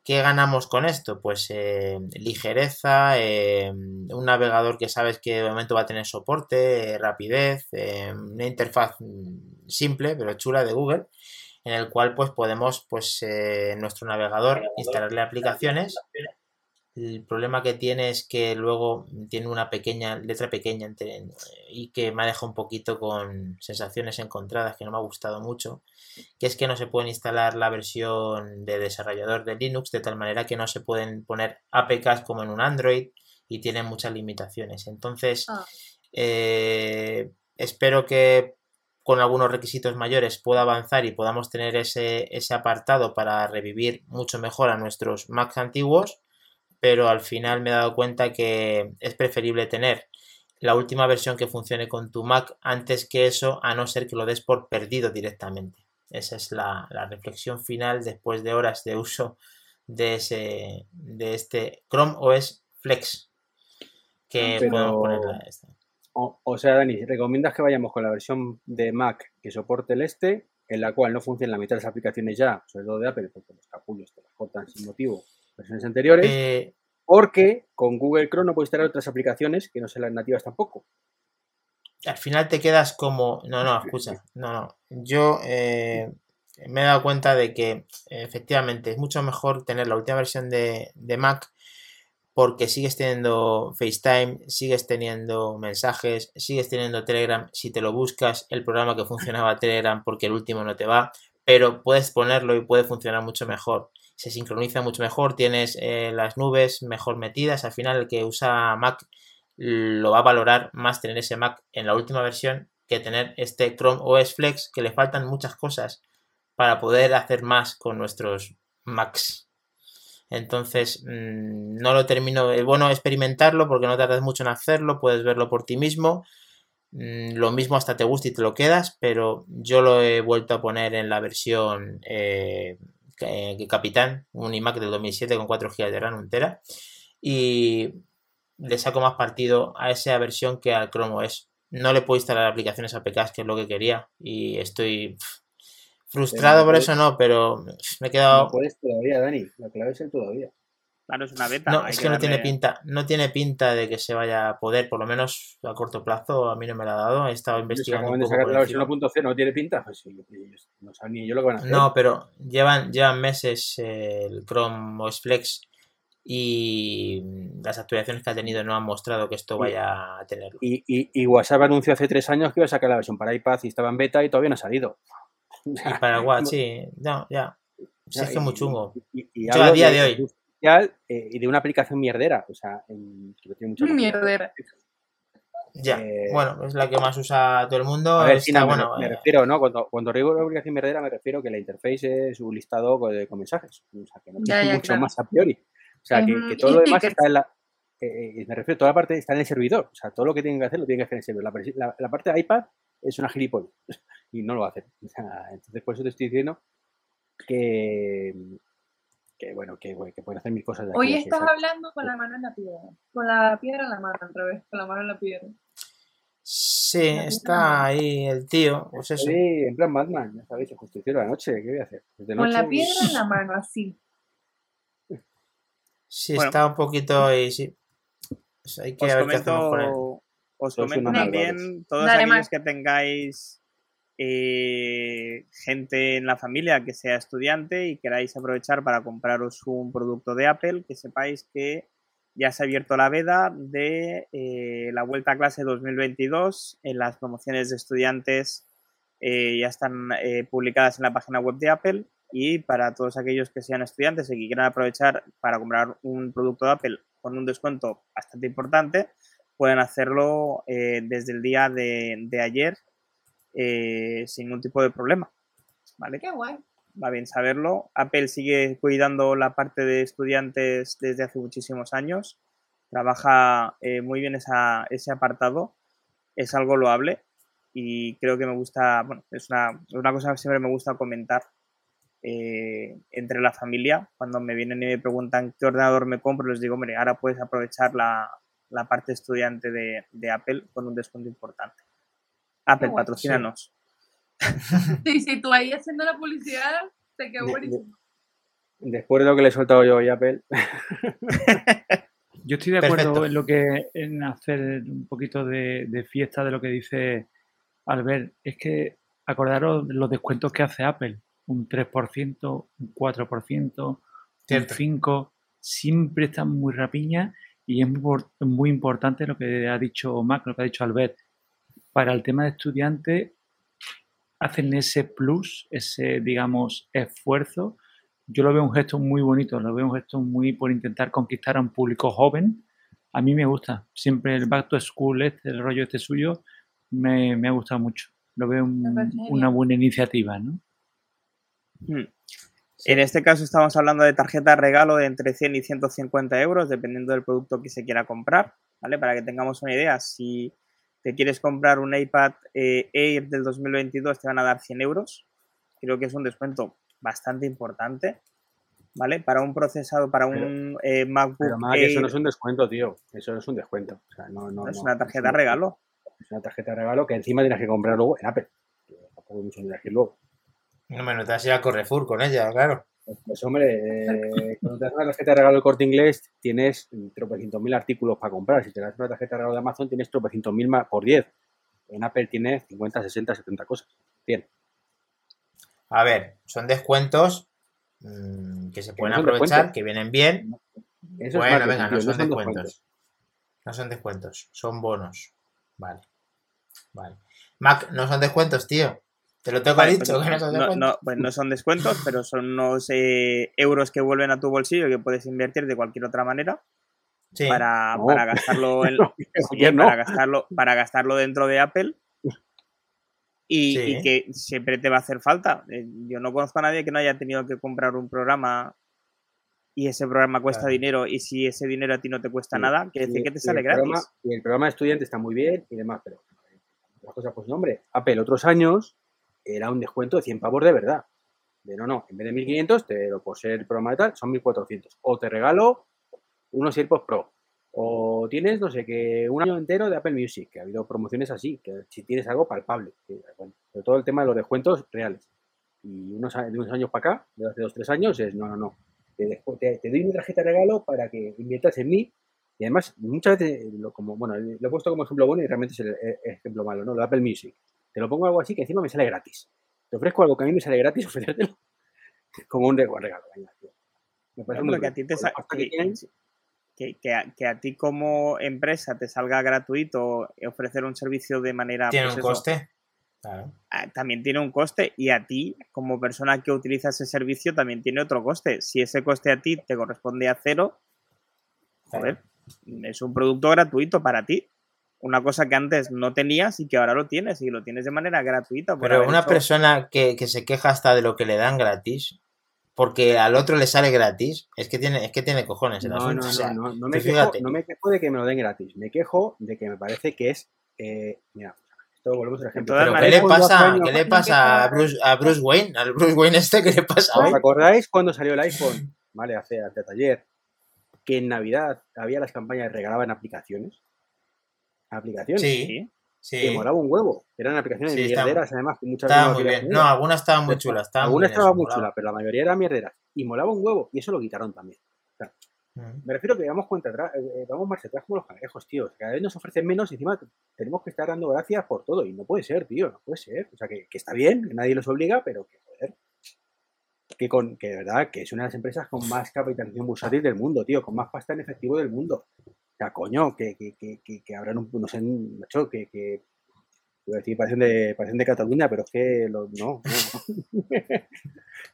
¿Qué ganamos con esto? Pues eh, ligereza, eh, un navegador que sabes que de momento va a tener soporte, eh, rapidez, eh, una interfaz mm, simple pero chula de Google, en el cual pues podemos pues eh, en nuestro navegador instalarle aplicaciones. El problema que tiene es que luego tiene una pequeña letra pequeña entre- y que me ha dejado un poquito con sensaciones encontradas que no me ha gustado mucho que es que no se pueden instalar la versión de desarrollador de Linux de tal manera que no se pueden poner APKs como en un Android y tienen muchas limitaciones. Entonces, Ah. eh, espero que con algunos requisitos mayores pueda avanzar y podamos tener ese, ese apartado para revivir mucho mejor a nuestros Macs antiguos, pero al final me he dado cuenta que es preferible tener la última versión que funcione con tu Mac antes que eso, a no ser que lo des por perdido directamente. Esa es la, la reflexión final después de horas de uso de, ese, de este Chrome OS Flex. Que Pero- podemos ponerla esta. O, o sea, Dani, ¿recomiendas que vayamos con la versión de Mac que soporte el este, en la cual no funcionan la mitad de las aplicaciones ya, sobre todo de Apple, porque los capullos te las cortan sin motivo, versiones anteriores, Eh, porque con Google Chrome no puedes instalar otras aplicaciones que no sean las nativas tampoco. al final te quedas como. No, no, escucha. No, no. Yo eh, me he dado cuenta de que efectivamente es mucho mejor tener la última versión de, de Mac porque sigues teniendo FaceTime, sigues teniendo mensajes, sigues teniendo Telegram. Si te lo buscas, el programa que funcionaba Telegram porque el último no te va, pero puedes ponerlo y puede funcionar mucho mejor. Se sincroniza mucho mejor, tienes eh, las nubes mejor metidas. Al final, el que usa Mac lo va a valorar más tener ese Mac en la última versión que tener este Chrome OS Flex que le faltan muchas cosas para poder hacer más con nuestros Macs. Entonces, mmm, no lo termino. Es bueno experimentarlo porque no tardas mucho en hacerlo, puedes verlo por ti mismo. Mm, lo mismo hasta te gusta y te lo quedas, pero yo lo he vuelto a poner en la versión eh, que Capitán, un iMac del 2007 con 4 GB de RAM entera. Y le saco más partido a esa versión que al Chrome OS. No le puedo instalar aplicaciones APKs, que es lo que quería, y estoy pff, frustrado no por puedes- eso, no, pero me he quedado. No puedes todavía, Dani. La clave es el todavía. Claro, es una beta. No, hay es que no tiene darle- pinta, no tiene pinta de que se vaya a poder, por lo menos a corto plazo, a mí no me la ha dado, he estado investigando un de poco la versión encima. 1.0, ¿no tiene pinta? Pues sí, no saben ni yo lo que van a hacer. No, pero llevan, llevan meses eh, el Chrome OS Flex y las actualizaciones que ha tenido no han mostrado que esto vaya a tenerlo. Y, y, y WhatsApp anunció hace tres años que iba a sacar la versión para iPad y estaba en beta y todavía no ha salido. Y para Watch, sí, no, ya. Si es que es muy chungo. y- y Yo a día de hoy. Eh, y de una aplicación mierdera. O sea, en- que tiene mucha Mierdera. Ya, Eh, bueno, es la que más usa todo el mundo. A ver, está no, bueno. me, eh, refiero, ¿no? Cuando, cuando digo una aplicación mierdera me refiero que la interface es un listado con, mensajes. O sea, que no Ya, tiene ya, mucho claro. más a priori. O sea, que, todo lo demás está en la... eh, me refiero, toda la parte está en el servidor. O sea, todo lo que tienen que hacer lo tienen que hacer en el servidor. La, presi- la- la parte de iPad es una gilipollas y no lo va a hacer. O sea, entonces, por eso te estoy diciendo que, que bueno, que, que pueden hacer mil cosas de aquí. Hoy estás hablando con la mano en la piedra. Con la piedra en la mano, al revés. Con la mano en la piedra. Sí, está ahí el tío. Pues eso. Sí, en plan Batman, ya sabéis, el justiciero de la noche, ¿qué voy a hacer? Con la piedra en la mano, así. Sí, Bueno. está un poquito ahí, sí. Pues hay que Os ver qué hacemos con él. comento, os comento también, todos Dale, aquellos que tengáis eh, gente en la familia que sea estudiante y queráis aprovechar para compraros un producto de Apple, que sepáis que ya se ha abierto la veda de eh, la vuelta a clase 2022 en las promociones de estudiantes eh, ya están publicadas en la página web de Apple. Y para todos aquellos que sean estudiantes y que quieran aprovechar para comprar un producto de Apple con un descuento bastante importante, pueden hacerlo desde el día de ayer eh, sin ningún tipo de problema. ¿Vale? Qué guay. Va bien saberlo. Apple sigue cuidando la parte de estudiantes desde hace muchísimos años. Trabaja eh, muy bien esa- ese apartado es algo loable y creo que me gusta, bueno, es una, una cosa que siempre me gusta comentar eh, entre la familia. Cuando me vienen y me preguntan qué ordenador me compro, les digo, hombre, ahora puedes aprovechar la, la parte estudiante de, de Apple con un descuento importante. Apple, bueno, patrocínanos. Sí, sí, tú ahí haciendo la publicidad, te quedó De- buenísimo. Después de lo que le he soltado yo hoy a Apple, Yo estoy de acuerdo Perfecto. en lo que en hacer un poquito de, de fiesta de lo que dice Albert. Es que acordaros de los descuentos que hace Apple. Un 3%, un 4%, un Cierto. 5%. Siempre están muy rapiñas y es muy importante lo que ha dicho Mac, lo que ha dicho Albert. Para el tema de estudiantes, hacen ese plus, ese, digamos, esfuerzo. Yo lo veo un gesto muy bonito, lo veo un gesto muy por intentar conquistar a un público joven. A mí me gusta. Siempre el Back to School, este, el rollo este suyo, me, me ha gustado mucho. Lo veo un- parece una buena iniciativa, ¿no? Hmm. En este caso estamos hablando de tarjetas regalo de entre 100 y 150 euros, dependiendo del producto que se quiera comprar, ¿vale? Para que tengamos una idea, si te quieres comprar un iPad eh, Air del 2022 te van a dar 100 euros. Creo que es un descuento bastante importante, ¿vale? Para un procesado, para un eh, MacBook pero que eso no es un descuento, tío. Eso no es un descuento. O sea, no, no, es no. una tarjeta un- regalo. Es una tarjeta de regalo que encima tienes que comprar luego en Apple. Tampoco hay mucho que elegir luego. No me notas ir a Correfour con ella, claro. Pues hombre, eh, cuando te das una tarjeta de regalo del corte inglés, tienes tropecientos mil artículos para comprar. Si te das una tarjeta de regalo de Amazon, tienes tropecientos mil por 10. En Apple tienes 50, 60, 70 cosas. Bien. A ver, son descuentos mm, que se pueden no aprovechar, descuentos. que vienen bien. Eso bueno, marketing, venga, no son son descuentos. No son descuentos, son bonos. Vale. Vale. Mac, no son descuentos, tío. Te lo tengo Vale, dicho pues que no son no, descuentos. no, pues no son descuentos, pero son unos eh, euros que vuelven a tu bolsillo que puedes invertir de cualquier otra manera Sí. para, No. para gastarlo en, No, no. para gastarlo para gastarlo dentro de Apple y, Sí. y que siempre te va a hacer falta. Eh, Yo no conozco a nadie que no haya tenido que comprar un programa y ese programa cuesta Claro. dinero y si ese dinero a ti no te cuesta Sí, nada, quiere decir Y- que te sale gratis. programa- y el programa de estudiante está muy bien y demás, pero las cosas, pues nombre. Apple otros años era un descuento de 100 pavos de verdad. De no, no, en vez de 1500, te lo por ser programa de tal, son 1400. O te regalo unos AirPods Pro. O tienes, no sé, que un año entero de Apple Music, que ha habido promociones así, que si tienes algo palpable. bueno, sobre todo el tema de los descuentos reales. Y unos, de unos años para acá, de hace dos, tres años, es no, no, no. Te, te- te doy mi tarjeta de regalo para que inviertas en mí y además, muchas veces, lo, como, bueno, lo he puesto como ejemplo bueno y realmente es el, el ejemplo malo, ¿no? Lo de Apple Music. Te lo pongo algo así que encima me sale gratis. Te ofrezco algo que a mí me sale gratis, ofrecértelo como un reg- regalo. venga, tío. Me parece Hombre, muy que a ti te que, que a, que a ti como empresa te salga gratuito ofrecer un servicio de manera ¿Tiene pues un eso, coste? Claro. ah, también tiene un coste y a ti como persona que utiliza ese servicio también tiene otro coste. Si ese coste a ti te corresponde a cero, joder, es un producto gratuito para ti. Una cosa que antes no tenías y que ahora lo tienes y lo tienes de manera gratuita. Pero una hecho- persona que, que se queja hasta de lo que le dan gratis, porque al otro le sale gratis, es que tiene, es que tiene cojones el No, no, o sea, no, no, me quejo, no me quejo de que me lo den gratis. Me quejo de que me parece que es. eh, mira, esto volvemos al ejemplo. Pero ¿qué le pasa, ¿qué le pasa a Bruce, a Bruce Wayne? Al Bruce Wayne este, ¿qué le pasa ¿Os acordáis cuando salió el iPhone? Vale, hace, hace ayer. Que en Navidad había las campañas de regalaban aplicaciones. Aplicaciones. Sí, Sí. Que molaba un huevo. Eran aplicaciones Sí, mierderas, además, muchas Estaba veces muy no bien. No, algunas estaban muy chulas. Estaban Algunas estaban muy chulas, pero la mayoría eran mierderas. Y molaba un huevo. Y eso lo quitaron también. Mm. Me refiero que damos cuenta atrás, eh, vamos marcha atrás como los cangrejos, tío. Cada vez nos ofrecen menos y encima tenemos que estar dando gracias por todo. Y no puede ser, tío, no puede ser. O sea, que, que está bien, que nadie los obliga, pero que, joder. Que, con, que de verdad, que es una de las empresas con más capitalización bursátil del mundo, tío, con más pasta en efectivo del mundo. O sea, coño, que, que, que, que, un, no sé, macho, que, que iba a decir, parecen de, parecen de Cataluña, pero es que lo- no, no.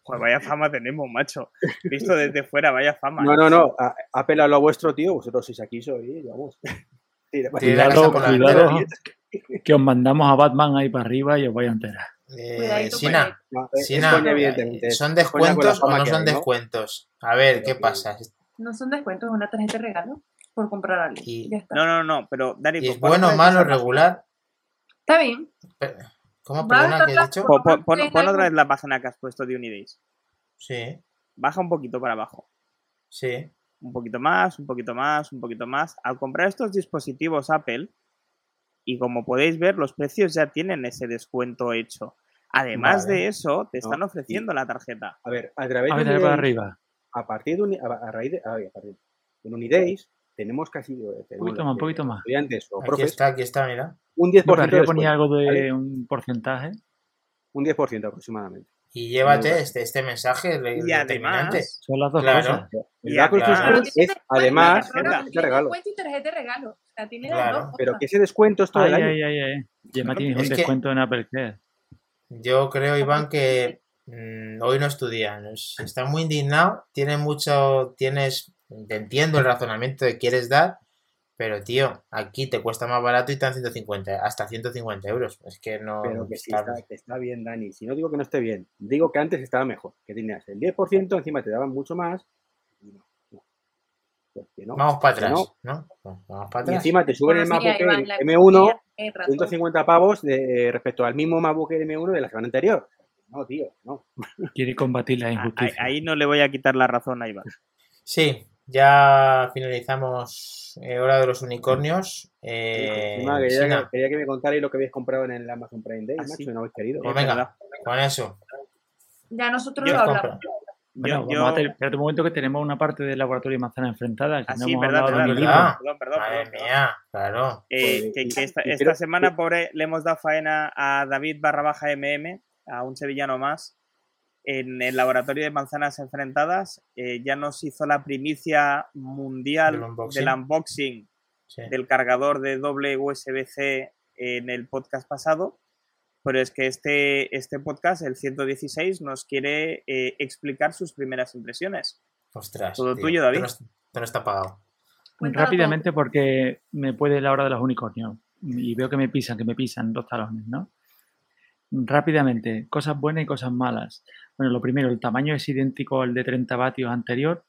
Joder, vaya fama tenemos, macho. Visto desde fuera, vaya fama. No, no, no. a- Apela a lo vuestro, tío. Vosotros sois aquí, sois, vamos. Cuidado, cuidado, que os mandamos a Batman ahí para arriba y os vais a enterar. Eh, Sina, No, Sina, coña, eh, ¿son descuentos o no son hay, ¿no? descuentos? A ver, ¿qué pasa? No son descuentos, es una tarjeta de regalo por comprar algo. Y- Ya está. No, no, no, pero Dani, ¿Y ¿con es bueno, malo, regular? Está bien. ¿Cómo? Perdona, estar ¿qué la- has dicho? Pon, pon- pon- Tienes pon otra vez la página que has puesto de Unidays. Sí, Baja un poquito para abajo. sí. Un poquito más, un poquito más, un poquito más. Al comprar estos dispositivos Apple, y como podéis ver, los precios ya tienen ese descuento hecho. Además Vale. de eso, te están ofreciendo la tarjeta. A ver, a través A de ver, para arriba. a partir de Uni- a, a raíz de, a ver, a partir de- en Unidays tenemos casi eh, Un tenemos poquito más, un poquito más. estudiantes o Aquí profes está, aquí está, mira. un 10% No, de ponía algo de ¿vale? un porcentaje. un 10% aproximadamente. Y llévate Muy este, este mensaje re- Y determinante. además, Son las dos Claro. cosas. Ya, Ops claro. Es además tarjeta, tiene regalo, descuento y tarjeta de regalo. O sea, tiene Claro, dos pero que ese descuento es todo Ay, el año. ay, ay, ay. Y tienes Es un que- descuento en Apple Care. Yo creo, Iván, que mm, hoy no estudia. es- Está muy indignado. Tiene mucho. Tienes. Te entiendo el razonamiento que quieres dar. Pero, tío, aquí te cuesta más barato y están 150, hasta 150 euros. Es que no. Pero que sí está- está, que está bien, Dani. Si no digo que no esté bien, digo que antes estaba mejor. Que tenías el 10%, encima te daban mucho más. Y no, no. Pues que no. Vamos para atrás, no. ¿no? Pues Vamos para Y encima te suben el Bueno, MacBook ahí Air la M1 economía, tienes razón. 150 pavos de, respecto al mismo MacBook Air M1 de la semana anterior. No, tío, no. Quiere combatir la a- ahí, injusticia. ahí no le voy a quitar la razón a Iván. Sí, ya finalizamos eh, Hora de los Unicornios. Eh, Encima quería, que, quería que me contarais lo que habéis comprado en el Amazon Prime Day, Ah, macho, no habéis querido. pues Es venga, con eso. Ya nosotros Yo lo compro. hablamos. Bueno, Yo- vamos yo- a tener, espérate un momento que tenemos una parte del laboratorio de manzana enfrentada. Que Ah, no sí, hemos verdad, verdad, de verdad. Perdón, perdón, Madre perdón, mía, claro. Eh, Joder, que, que esta, esta creo- semana pobre, le hemos dado faena a David barra baja MM, a un sevillano más, en el laboratorio de manzanas enfrentadas. Eh, ya nos hizo la primicia mundial Del unboxing. del unboxing Sí. del cargador de doble USB-C en el podcast pasado. Pero es que este, este podcast, el 116, nos quiere eh, explicar sus primeras impresiones. Ostras. Todo tío, tuyo, David. no, no está pagado. Rápidamente porque me puede la hora de los unicornios y veo que me pisan, que me pisan los talones, ¿no? Rápidamente, cosas buenas y cosas malas. Bueno, lo primero, el tamaño es idéntico al de 30 vatios anterior,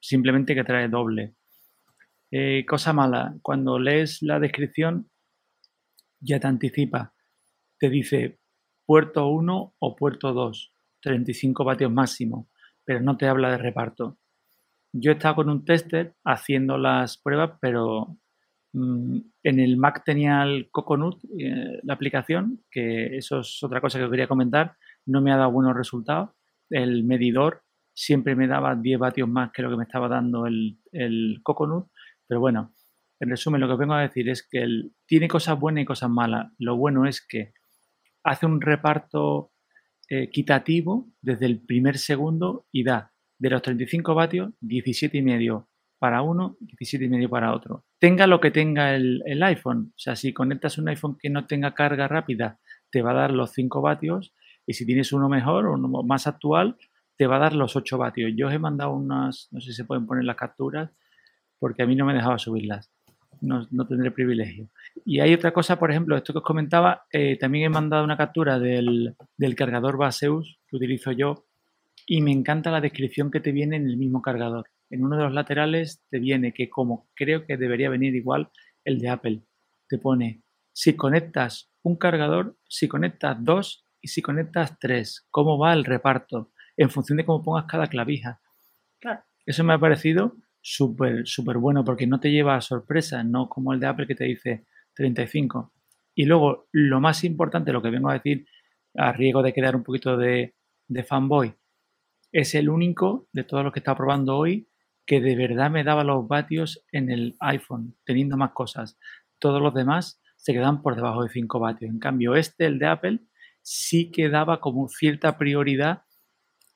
simplemente que trae doble. Eh, cosa mala, cuando lees la descripción ya te anticipa, te dice puerto 1 o puerto 2, 35 vatios máximo, pero no te habla de reparto. Yo he estado con un tester haciendo las pruebas, pero mm, en el Mac tenía el Coconut, eh, la aplicación, que eso es otra cosa que quería comentar, no me ha dado buenos resultados. El medidor siempre me daba 10 vatios más que lo que me estaba dando el, el Coconut, pero bueno, en resumen lo que os vengo a decir es que el- tiene cosas buenas y cosas malas. Lo bueno es que hace un reparto eh, equitativo desde el primer segundo y da de los 35 vatios 17 y medio para uno, 17 y medio para otro. Tenga lo que tenga el, el iPhone, o sea, si conectas un iPhone que no tenga carga rápida, te va a dar los 5 vatios y si tienes uno mejor uno más actual, te va a dar los 8 vatios. Yo os he mandado unas, no sé si se pueden poner las capturas, porque a mí no me dejaba subirlas. No, no tendré privilegio. Y hay otra cosa, por ejemplo, esto que os comentaba, eh, también he mandado una captura del, del cargador Baseus que utilizo yo y me encanta la descripción que te viene en el mismo cargador. En uno de los laterales te viene que como creo que debería venir igual el de Apple, te pone si conectas un cargador, si conectas dos y si conectas tres, cómo va el reparto en función de cómo pongas cada clavija. Claro. Eso me ha parecido súper, súper bueno porque no te lleva a sorpresa, no como el de Apple que te dice 35. Y luego, lo más importante, lo que vengo a decir, a riesgo de quedar un poquito de, de fanboy, es el único de todos los que he estado probando hoy que de verdad me daba los vatios en el iPhone, teniendo más cosas. Todos los demás se quedan por debajo de 5 vatios. En cambio, este, el de Apple, sí que daba como cierta prioridad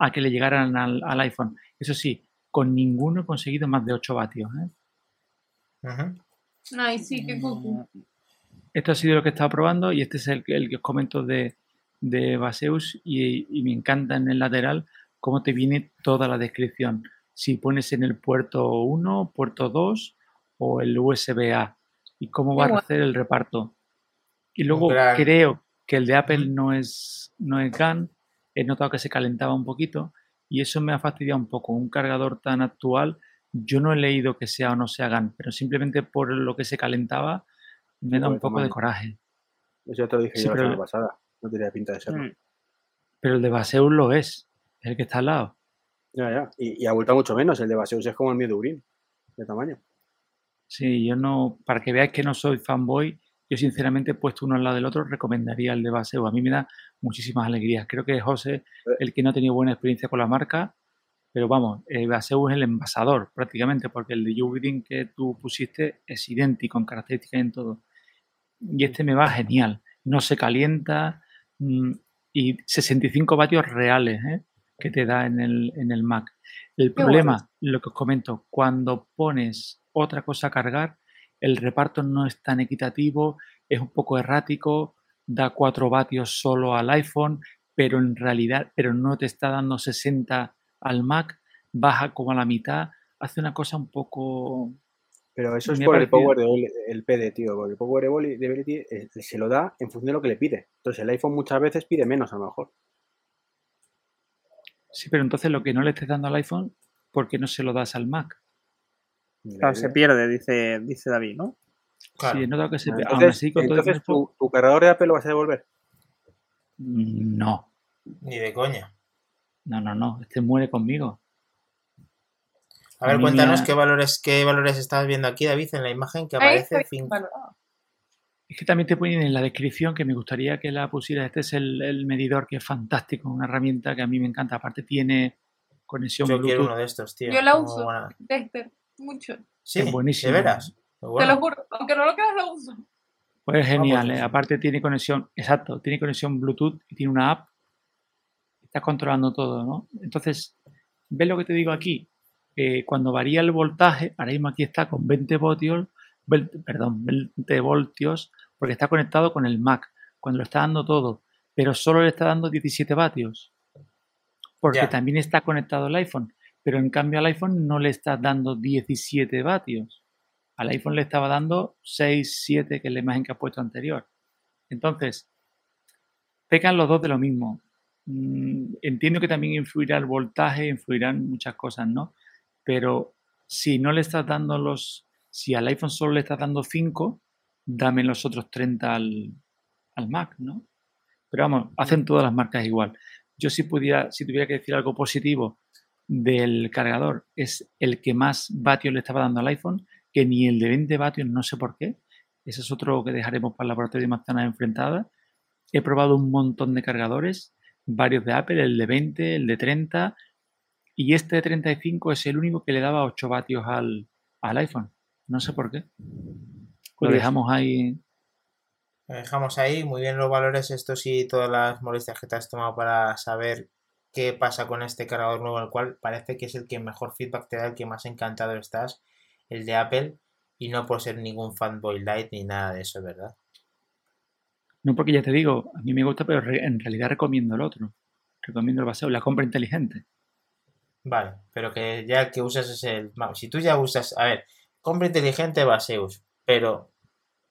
a que le llegaran al, al iPhone. Eso sí, con ninguno he conseguido más de 8 vatios. ¿eh? Ujú. Ay, sí, qué cucu. Esto ha sido lo que he estado probando y este es el, que- el que os comento de, de Baseus y, y me encanta en el lateral cómo te viene toda la descripción. Si pones en el puerto 1, puerto 2 o el USB-A y cómo va a hacer el reparto. Y luego creo que el de Apple no es, no es GAN. He notado que se calentaba un poquito y eso me ha fastidiado un poco. Un cargador tan actual, yo no he leído que sea o no sea GAN, pero simplemente por lo que se calentaba me da un poco de coraje. Eso ya te lo dije Sí, yo la pero- semana pasada. No tenía pinta de serlo. Mm. Pero el de Baseus lo es, es el que está al lado. Ya, ya. Y, y abulta mucho menos. El de Baseus es como el mío de Urín, de tamaño. Sí, yo no, para que veáis que no soy fanboy, yo sinceramente puesto uno al lado del otro, recomendaría el de Baseo. A mí me da muchísimas alegrías. Creo que es José el que no ha tenido buena experiencia con la marca, pero vamos, el Baseo es el envasador prácticamente, porque el de Juvrin que tú pusiste es idéntico en características y en todo. Y este me va genial. No se calienta mm, y 65 vatios reales ¿eh? que te da en el, en el Mac. El Qué problema, lo que os comento, cuando pones otra cosa a cargar, el reparto no es tan equitativo, es un poco errático, da 4 vatios solo al iPhone, pero en realidad, pero no te está dando 60 al Mac, baja como a la mitad, hace una cosa un poco... Pero eso es por el Power de el PD, tío. Porque el Power de Ability eh, se lo da en función de lo que le pide. Entonces el iPhone muchas veces pide menos a lo mejor. Sí, pero entonces lo que no le estés dando al iPhone, ¿por qué no se lo das al Mac? Claro, se pierde, dice, dice David, ¿no? Claro. Sí, he notado que se... Entonces, así, con todo entonces tu, tu cargador de Apple lo vas a devolver. No, Ni de coña. no, no, no, este muere conmigo. A ver, cuéntanos qué valores, qué valores estás viendo aquí, David, en la imagen que aparece. está cinco- valorado. Es que también te ponen en la descripción que me gustaría que la pusieras. Este es el, el medidor que es fantástico, una herramienta que a mí me encanta. Aparte tiene conexión Yo quiero Bluetooth. uno de estos, tío. Yo la uso. Dexter, mucho. Sí, Es buenísimo. ¿De veras? Te lo juro. Aunque no lo creas, lo uso. Pues es genial, pues ¿eh? sí. Aparte tiene conexión, exacto, tiene conexión Bluetooth y tiene una app. Está controlando todo, ¿no? Entonces, ¿ves lo que te digo aquí? Eh, cuando varía el voltaje, ahora mismo aquí está con 20 voltios, perdón, 20 voltios, porque está conectado con el Mac, cuando lo está dando todo, pero solo le está dando 17 vatios, porque también está conectado el iPhone, pero en cambio al iPhone no le está dando 17 vatios. Al iPhone le estaba dando 6, 7, que es la imagen que ha puesto anterior. Entonces, pecan los dos de lo mismo. Mm, Entiendo que también influirá el voltaje, influirán muchas cosas, ¿no? Pero si no le estás dando los, si al iPhone solo le estás dando 5, dame los otros 30 al, al Mac, ¿no? Pero vamos, hacen todas las marcas igual. Yo si pudiera, si tuviera que decir algo positivo del cargador, es el que más vatios le estaba dando al iPhone, que ni el de 20 vatios, no sé por qué. Ese es otro que dejaremos para el laboratorio de manzanas enfrentadas. He probado un montón de cargadores, varios de Apple, el de 20, el de 30, y este de 35 es el único que le daba 8 vatios al, al iPhone. No sé por qué. Lo dejamos ahí. Lo dejamos ahí, muy bien los valores, estos y todas las molestias que te has tomado para saber qué pasa con este cargador nuevo, el cual parece que es el que mejor feedback te da, el que más encantado estás, el de Apple, y no por ser ningún fanboy light ni nada de eso, ¿verdad? No porque ya te digo, a mí me gusta, pero re- en realidad recomiendo el otro. Recomiendo el baseo, la compra inteligente. Vale, pero que ya que usas es el... Si tú ya usas, a ver, compra inteligente Baseus, pero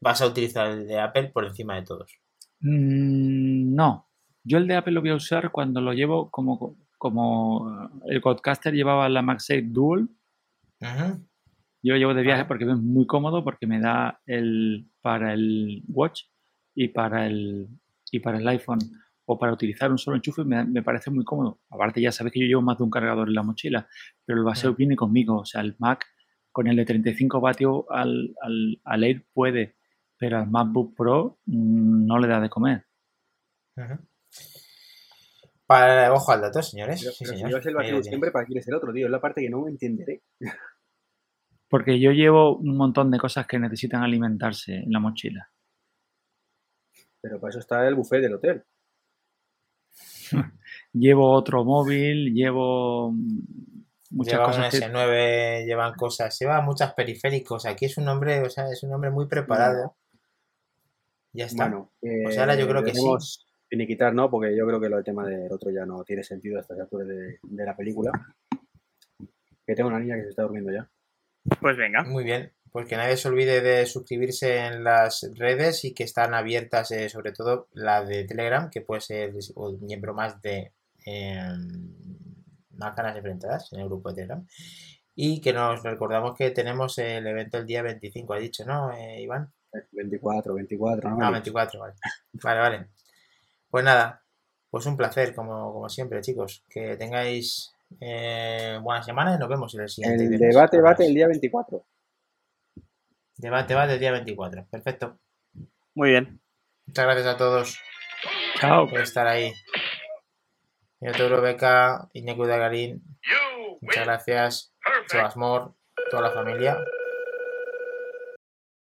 vas a utilizar el de Apple por encima de todos. Mm, no, yo el de Apple lo voy a usar cuando lo llevo como, como el Codcaster llevaba la MagSafe Dual. Yo lo llevo de viaje porque es muy cómodo, porque me da el para el Watch y para el, y para el iPhone o para utilizar un solo enchufe me, me parece muy cómodo. Aparte ya sabes que yo llevo más de un cargador en la mochila, pero el baseo Mm. viene conmigo. O sea, el Mac con el de 35 vatios al, al, al Air puede, pero al MacBook Pro mm, no le da de comer. Ujú. Para, ojo al dato, señores. Pero, Sí, pero si señor. llevas el vacío siempre, ¿para qué quieres el otro, tío? Es la parte que no entenderé. Porque yo llevo un montón de cosas que necesitan alimentarse en la mochila. Pero para eso está el buffet del hotel. Llevo otro móvil, llevo muchas Lleva un cosas que... S9, llevan cosas, lleva muchas periféricos. Aquí es un hombre, o sea, es un hombre muy preparado. Ya está. Bueno, Pues ahora yo creo que sí. Finiquitar, ¿no? Porque yo creo que lo del tema del otro ya no tiene sentido a estas alturas de, de la película. Que tengo una niña que se está durmiendo ya. Pues venga. Muy bien. Pues que nadie se olvide de suscribirse en las redes y que están abiertas, eh, sobre todo la de Telegram, que puede ser un miembro más de eh, Manzanas Enfrentadas en el grupo de Telegram. Y que nos recordamos que tenemos el evento el día 25, ha dicho, ¿no, eh, Iván? El 24, 24, ¿no? Ah, 24, vale. Vale, vale. Pues nada, pues un placer, como, como siempre, chicos. Que tengáis eh, buena semana y nos vemos en el siguiente. El viernes. debate, debate el día 24. Debate va del día 24. Perfecto. Muy bien. Muchas gracias a todos Chao. por estar ahí. Minotauro Beca, Iñaki Udagarín, muchas gracias. Sebas Mor, toda la familia.